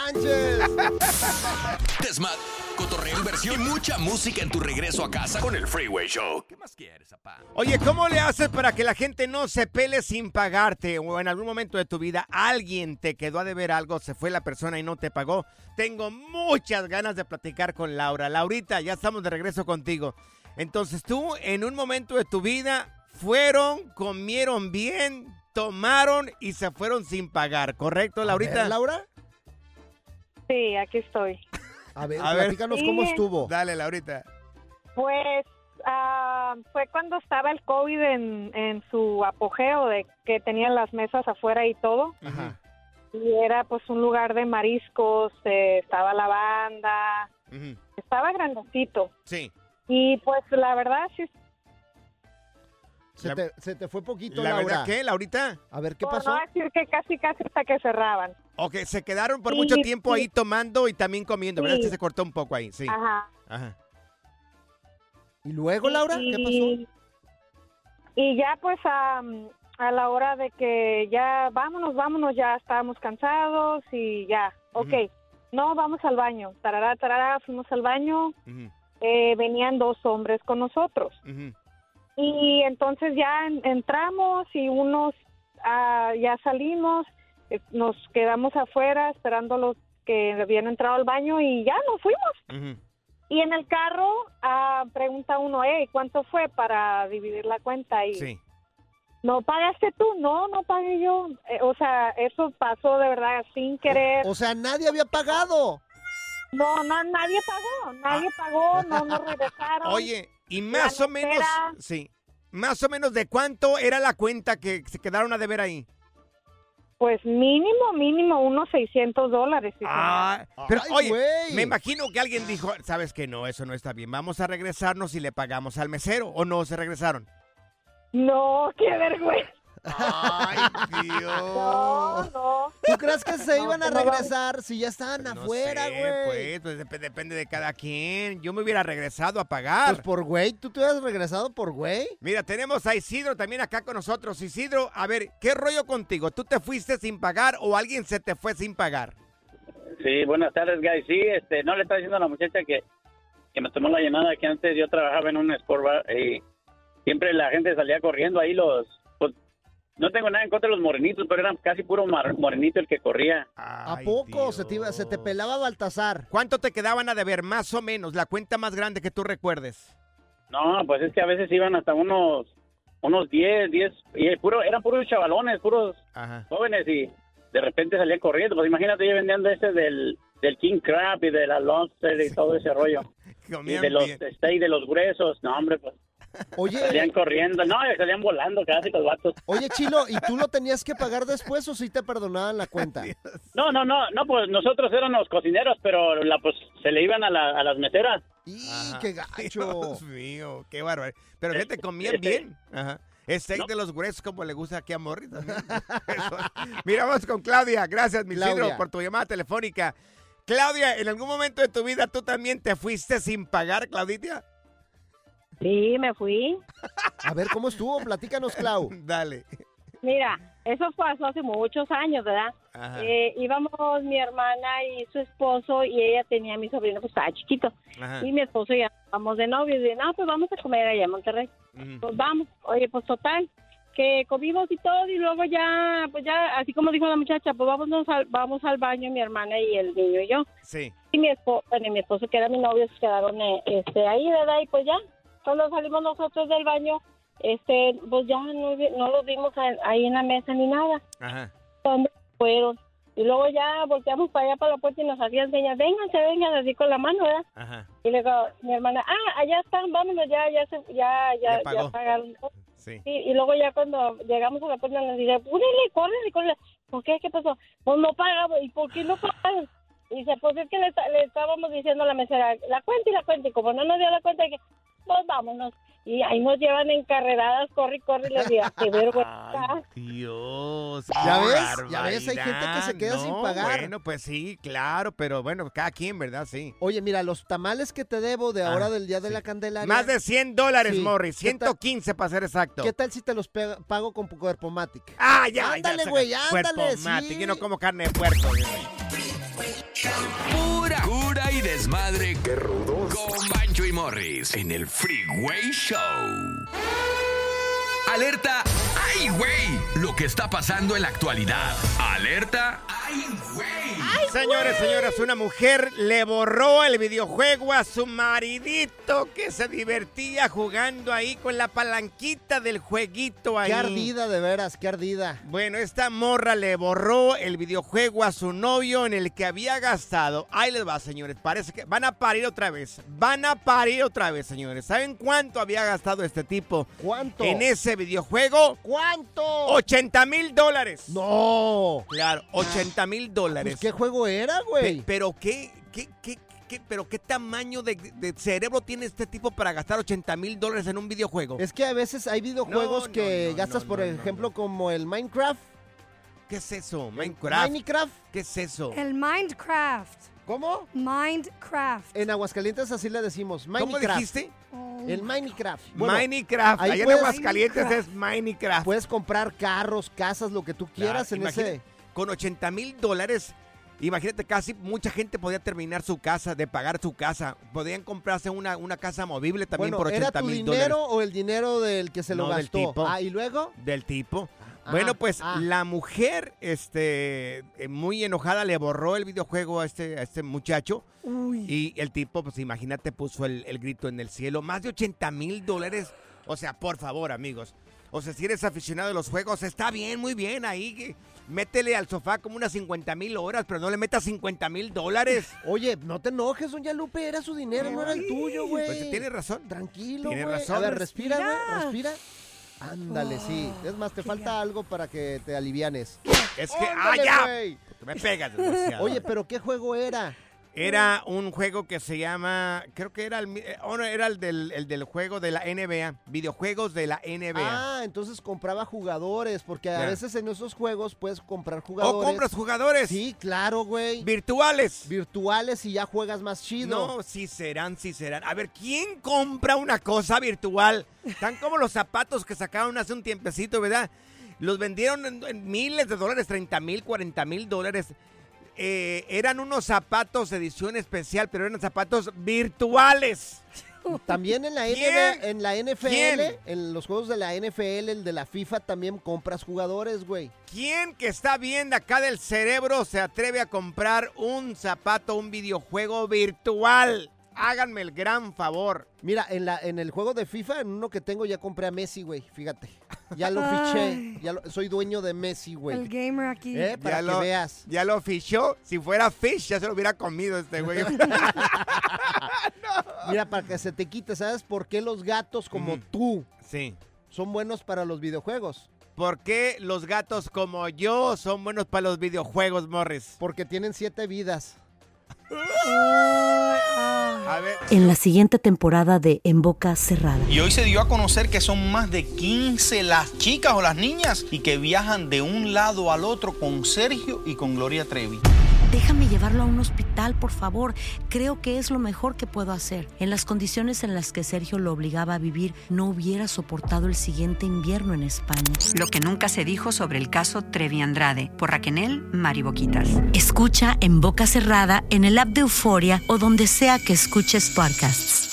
G: Desmat, cotorreo, inversión y mucha música en tu regreso a casa con el Freeway Show. ¿Qué más quieres, papá?
E: Oye, ¿cómo le haces para que la gente no se pele sin pagarte? O en algún momento de tu vida alguien te quedó a deber algo, se fue la persona y no te pagó. Tengo muchas ganas de platicar con Laura. Laurita, ya estamos de regreso contigo. Entonces tú, en un momento de tu vida, fueron, comieron bien, tomaron y se fueron sin pagar, ¿correcto, Laurita?
F: ver, Laura.
V: Sí, aquí estoy.
F: A ver,
E: A ver.
F: platícanos cómo
V: Sí.
F: estuvo.
E: Dale, Laurita.
V: Pues ah, fue cuando estaba el COVID en, en su apogeo, de que tenían las mesas afuera y todo.
E: Ajá.
V: Y era pues un lugar de mariscos, eh, estaba la banda, estaba grandecito.
E: Sí.
V: Y pues la verdad sí
F: Se te, se te fue poquito,
E: ¿La
F: Laura.
E: verdad qué, Laurita?
F: A ver, ¿qué
V: Por
F: pasó?
V: no decir que casi casi hasta que cerraban.
E: Ok, se quedaron por
V: Sí,
E: mucho tiempo
V: sí.
E: ahí tomando y también comiendo, ¿verdad?
V: Sí.
E: Es que se cortó un poco ahí, sí.
V: Ajá.
E: Ajá.
F: ¿Y luego, Laura? ¿Qué
V: Y- Y ya pues a, a la hora de que ya vámonos, vámonos, ya estábamos cansados y ya, ok, no, vamos al baño. Tarará, tarará, fuimos al baño, eh, venían dos hombres con nosotros.
E: ujú.
V: Y entonces ya en- entramos y unos ah, ya salimos, eh, nos quedamos afuera esperando los que habían entrado al baño y ya nos fuimos. Y en el carro ah, pregunta uno, hey, ¿cuánto fue para dividir la cuenta? Y
E: Sí.
V: ¿No pagaste tú? No, no pagué yo. Eh, o sea, eso pasó de verdad sin querer.
F: O sea, nadie había pagado.
V: No, no, nadie pagó, nadie pagó, no nos regresaron.
E: Oye, y más o menos, sí, más o menos de cuánto era la cuenta que se quedaron a deber ahí.
V: Pues mínimo, mínimo unos 600 dólares. sí,
E: Ah, pero
F: Ay,
E: oye,
F: güey.
E: me imagino que alguien dijo, sabes que no, eso no está bien, vamos a regresarnos y le pagamos al mesero, ¿o no se regresaron?
V: No, qué vergüenza.
E: Ay, Dios.
V: No, no.
F: ¿Tú crees que se
V: No,
F: iban a regresar si ya estaban
E: No
F: afuera,
E: sé,
F: güey?
E: pues, pues, dep- depende de cada quien. Yo me hubiera regresado a pagar.
F: Pues por güey, ¿tú te hubieras regresado por güey?
E: Mira, tenemos a Isidro también acá con nosotros. Isidro, a ver, ¿qué rollo contigo? ¿Tú te fuiste sin pagar o alguien se te fue sin pagar?
W: Sí, buenas tardes, guys. Sí, este, no le estaba diciendo a la muchacha que, que me tomó la llamada que antes yo trabajaba en un sport bar y siempre la gente salía corriendo ahí los... No tengo nada en contra de los morenitos, pero eran casi puro mar- morenito el que corría.
F: ¿A poco se te, iba- se te pelaba Baltasar?
E: ¿Cuánto te quedaban a deber, más o menos, la cuenta más grande que tú recuerdes?
W: No, pues es que a veces iban hasta unos unos 10, 10, y puro, eran puros chavalones, puros
E: Ajá.
W: jóvenes y de repente salían corriendo. Pues imagínate yo vendiendo ese del, del King Crab y de la Lobster y todo ese rollo. y
E: Comían
W: de los
E: bien.
W: steak de los gruesos. No, hombre, pues.
F: Oye.
W: Salían corriendo. No, salían volando casi los vatos.
F: Oye, Chilo, ¿y tú lo tenías que pagar después o sí te perdonaban la cuenta?
W: No, no, no, no, pues nosotros éramos cocineros, pero la pues se le iban a, la- a las meseras.
E: Ajá.
F: qué gacho!
E: Dios mío, qué bárbaro. Pero fíjate, comían bien. Ajá. Steak de los gruesos como le gusta aquí a Morris también. Eso. Mira, vamos con Claudia. Gracias, mi
F: Claudia.
E: Isidro, por tu llamada telefónica. Claudia, ¿en algún momento de tu vida tú también te fuiste sin pagar, Claudita?
R: Sí, me fui.
F: A ver, ¿cómo estuvo? Platícanos, Clau.
E: Dale.
R: Mira, eso pasó hace muchos años, ¿verdad?
F: Ajá.
R: Eh, íbamos mi hermana y su esposo y ella tenía a mi sobrino, pues estaba chiquito.
F: Ajá.
R: Y mi esposo y ya vamos de novios y no, pues vamos a comer allá en Monterrey. Pues vamos, oye, pues total, que comimos y todo y luego ya, pues ya, así como dijo la muchacha, pues vámonos al, vamos al baño mi hermana y el niño y yo.
E: Sí.
R: Y mi esposo, bueno, y mi esposo que era mi novio, se quedaron eh, este, ahí, ¿verdad? Y pues ya, cuando salimos nosotros del baño, este, pues ya no, no los vimos ahí en la mesa ni nada.
E: Ajá.
R: ¿Dónde fueron? Y luego ya volteamos para allá, para la puerta y nos hacían señas, vénganse, vénganse, así con la mano, ¿verdad?
E: Ajá.
R: Y luego mi hermana, ah, allá están, vámonos, ya, ya, se, ya, ya,
E: Ya
R: pagaron.
E: Sí.
R: Sí, y luego ya cuando llegamos a la puerta nos dice, córrele, córrele, córrele. ¿Por qué? ¿Qué pasó? Pues no pagamos. ¿Y por qué no pagaron? Y dice, pues es que le, le estábamos diciendo a la mesera, la cuenta y la cuenta. Y como no nos dio la cuenta, que pues vámonos. Y ahí nos llevan encarreradas, corre y corre. Y les digo, qué vergüenza.
E: Dios.
F: ¿Ya ves? ¿Ya ves? Hay gente que se queda
E: barbaridad.
F: sin
E: No,
F: pagar.
E: Bueno, pues sí, claro, pero bueno, cada quien, ¿verdad? Sí.
F: Oye, mira, los tamales que te debo de ahora
E: Ah,
F: del Día de la Candelaria.
E: Más de 100 dólares,
F: Sí.
E: Morris.
F: ¿Qué tal-
E: 115 para ser exacto.
F: ¿Qué tal si te los pago con Cuerpo Matic?
E: Ah, ya.
F: Ándale, güey, ándale,
E: Cuerpo
F: sí.
E: mate, Yo no como carne de puerco. güey.
G: Pura cura y desmadre. ¡Qué rudos! Con Bancho y Morris en el Freeway Show. Alerta. ¡Ay, güey! Lo que está pasando en la actualidad. Alerta. ¡Ay, güey!
E: Señores, señoras, una mujer le borró el videojuego a su maridito que se divertía jugando ahí con la palanquita del jueguito ahí.
F: Qué ardida, de veras, qué ardida.
E: Bueno, esta morra le borró el videojuego a su novio en el que había gastado. Ahí les va, señores. Parece que van a parir otra vez. Van a parir otra vez, señores. ¿Saben cuánto había gastado este tipo?
F: ¿Cuánto?
E: En ese videojuego.
F: ¿Cuánto?
E: 80 mil dólares.
F: No.
E: Claro, 80 mil dólares.
F: Pues, ¿Qué juego era, güey?
E: Pe- pero qué, qué, qué, qué- pero qué tamaño de, de cerebro tiene este tipo para gastar 80 mil dólares en un videojuego.
F: Es que a veces hay videojuegos
E: No,
F: que
E: no, no,
F: gastas,
E: no,
F: por
E: no, no,
F: ejemplo, como el Minecraft.
E: ¿Qué es eso? Minecraft.
F: Minecraft.
E: ¿Qué es eso?
I: El Minecraft.
F: ¿Cómo?
I: Minecraft.
F: En Aguascalientes así le decimos.
E: ¿Cómo
F: Minecraft.
E: dijiste?
F: El Minecraft.
E: Minecraft.
F: ahí
E: Allá en Aguascalientes es Minecraft.
F: Puedes comprar carros, casas, lo que tú quieras
E: Claro,
F: en ese.
E: Con 80 mil dólares, imagínate, casi mucha gente podía terminar su casa, de pagar su casa. Podían comprarse una, una casa movible también
F: Bueno,
E: por
F: ¿era
E: 80
F: tu
E: mil
F: dinero
E: dólares.
F: o el dinero del que se lo
E: No, del
F: gastó?
E: tipo.
F: Ah, y luego.
E: Del tipo.
F: Ah,
E: bueno, pues
F: ah.
E: la mujer, este, eh, muy enojada, le borró el videojuego a este, a este muchacho. Y el tipo, pues imagínate, puso el, el grito en el cielo. Más de 80 mil dólares. O sea, por favor, amigos. O sea, si eres aficionado de los juegos, está bien, muy bien. Ahí, métele al sofá como unas 50 mil horas, pero no le metas 50 mil dólares.
F: Oye, no te enojes, don Yalupe, era su dinero, no era el tuyo, güey.
E: Pues tienes razón.
F: Tranquilo,
E: Tienes razón.
F: A ver, respira, güey,
I: Respira.
F: respira. Ándale, sí. Es más, te falta algo para que te alivianes.
E: Es que, ¡ah, ya! me pegas, desgraciado.
F: Oye, pero ¿qué juego era?
E: Era un juego que se llama, creo que era el, eh, era el del, el del juego de la NBA, videojuegos de la NBA.
F: Ah, entonces compraba jugadores, porque a veces en esos juegos puedes comprar
E: ¿O
F: jugadores.
E: compras jugadores?
F: Sí, claro, güey.
E: Virtuales.
F: Virtuales y ya juegas más chido.
E: No, sí serán, sí serán. A ver, ¿quién compra una cosa virtual? Tan como los zapatos que sacaron hace un tiempecito, ¿verdad? Los vendieron en, en miles de dólares, 30 mil, 40 mil dólares. Eh, eran unos zapatos de edición especial, pero eran zapatos virtuales.
F: También en la, en la NFL,
E: ¿Quién?
F: en los juegos de la NFL, el de la FIFA, también compras jugadores, güey.
E: ¿Quién que está bien acá del cerebro se atreve a comprar un zapato, un videojuego virtual? Háganme el gran favor.
F: Mira, en, la, en el juego de FIFA, en uno que tengo, ya compré a Messi, güey. Fíjate. Ya lo fiché. Ya lo- soy dueño de Messi, güey.
I: El gamer aquí.
F: Eh, para
E: ya
F: que
E: lo,
F: veas.
E: Ya lo fichó. Si fuera fish, ya se lo hubiera comido este güey.
F: Mira, para que se te quite, ¿sabes por qué los gatos como tú
E: sí.
F: son buenos para los videojuegos?
E: ¿Por qué los gatos como yo son buenos para los videojuegos, Morris?
F: Porque tienen siete vidas.
E: A ver.
X: En la siguiente temporada de En Boca Cerrada.
Y: Y hoy se dio a conocer que son más de 15 las chicas o las niñas y que viajan de un lado al otro con Sergio y con Gloria Trevi.
X: Déjame llevarlo a un hospital, por favor. Creo que es lo mejor que puedo hacer. En las condiciones en las que Sergio lo obligaba a vivir, no hubiera soportado el siguiente invierno en España.
Z: Lo que nunca se dijo sobre el caso Trevi Andrade por Raquenel Mariboquitas.
X: Escucha en boca cerrada, en el app de Euforia o donde sea que escuches podcasts.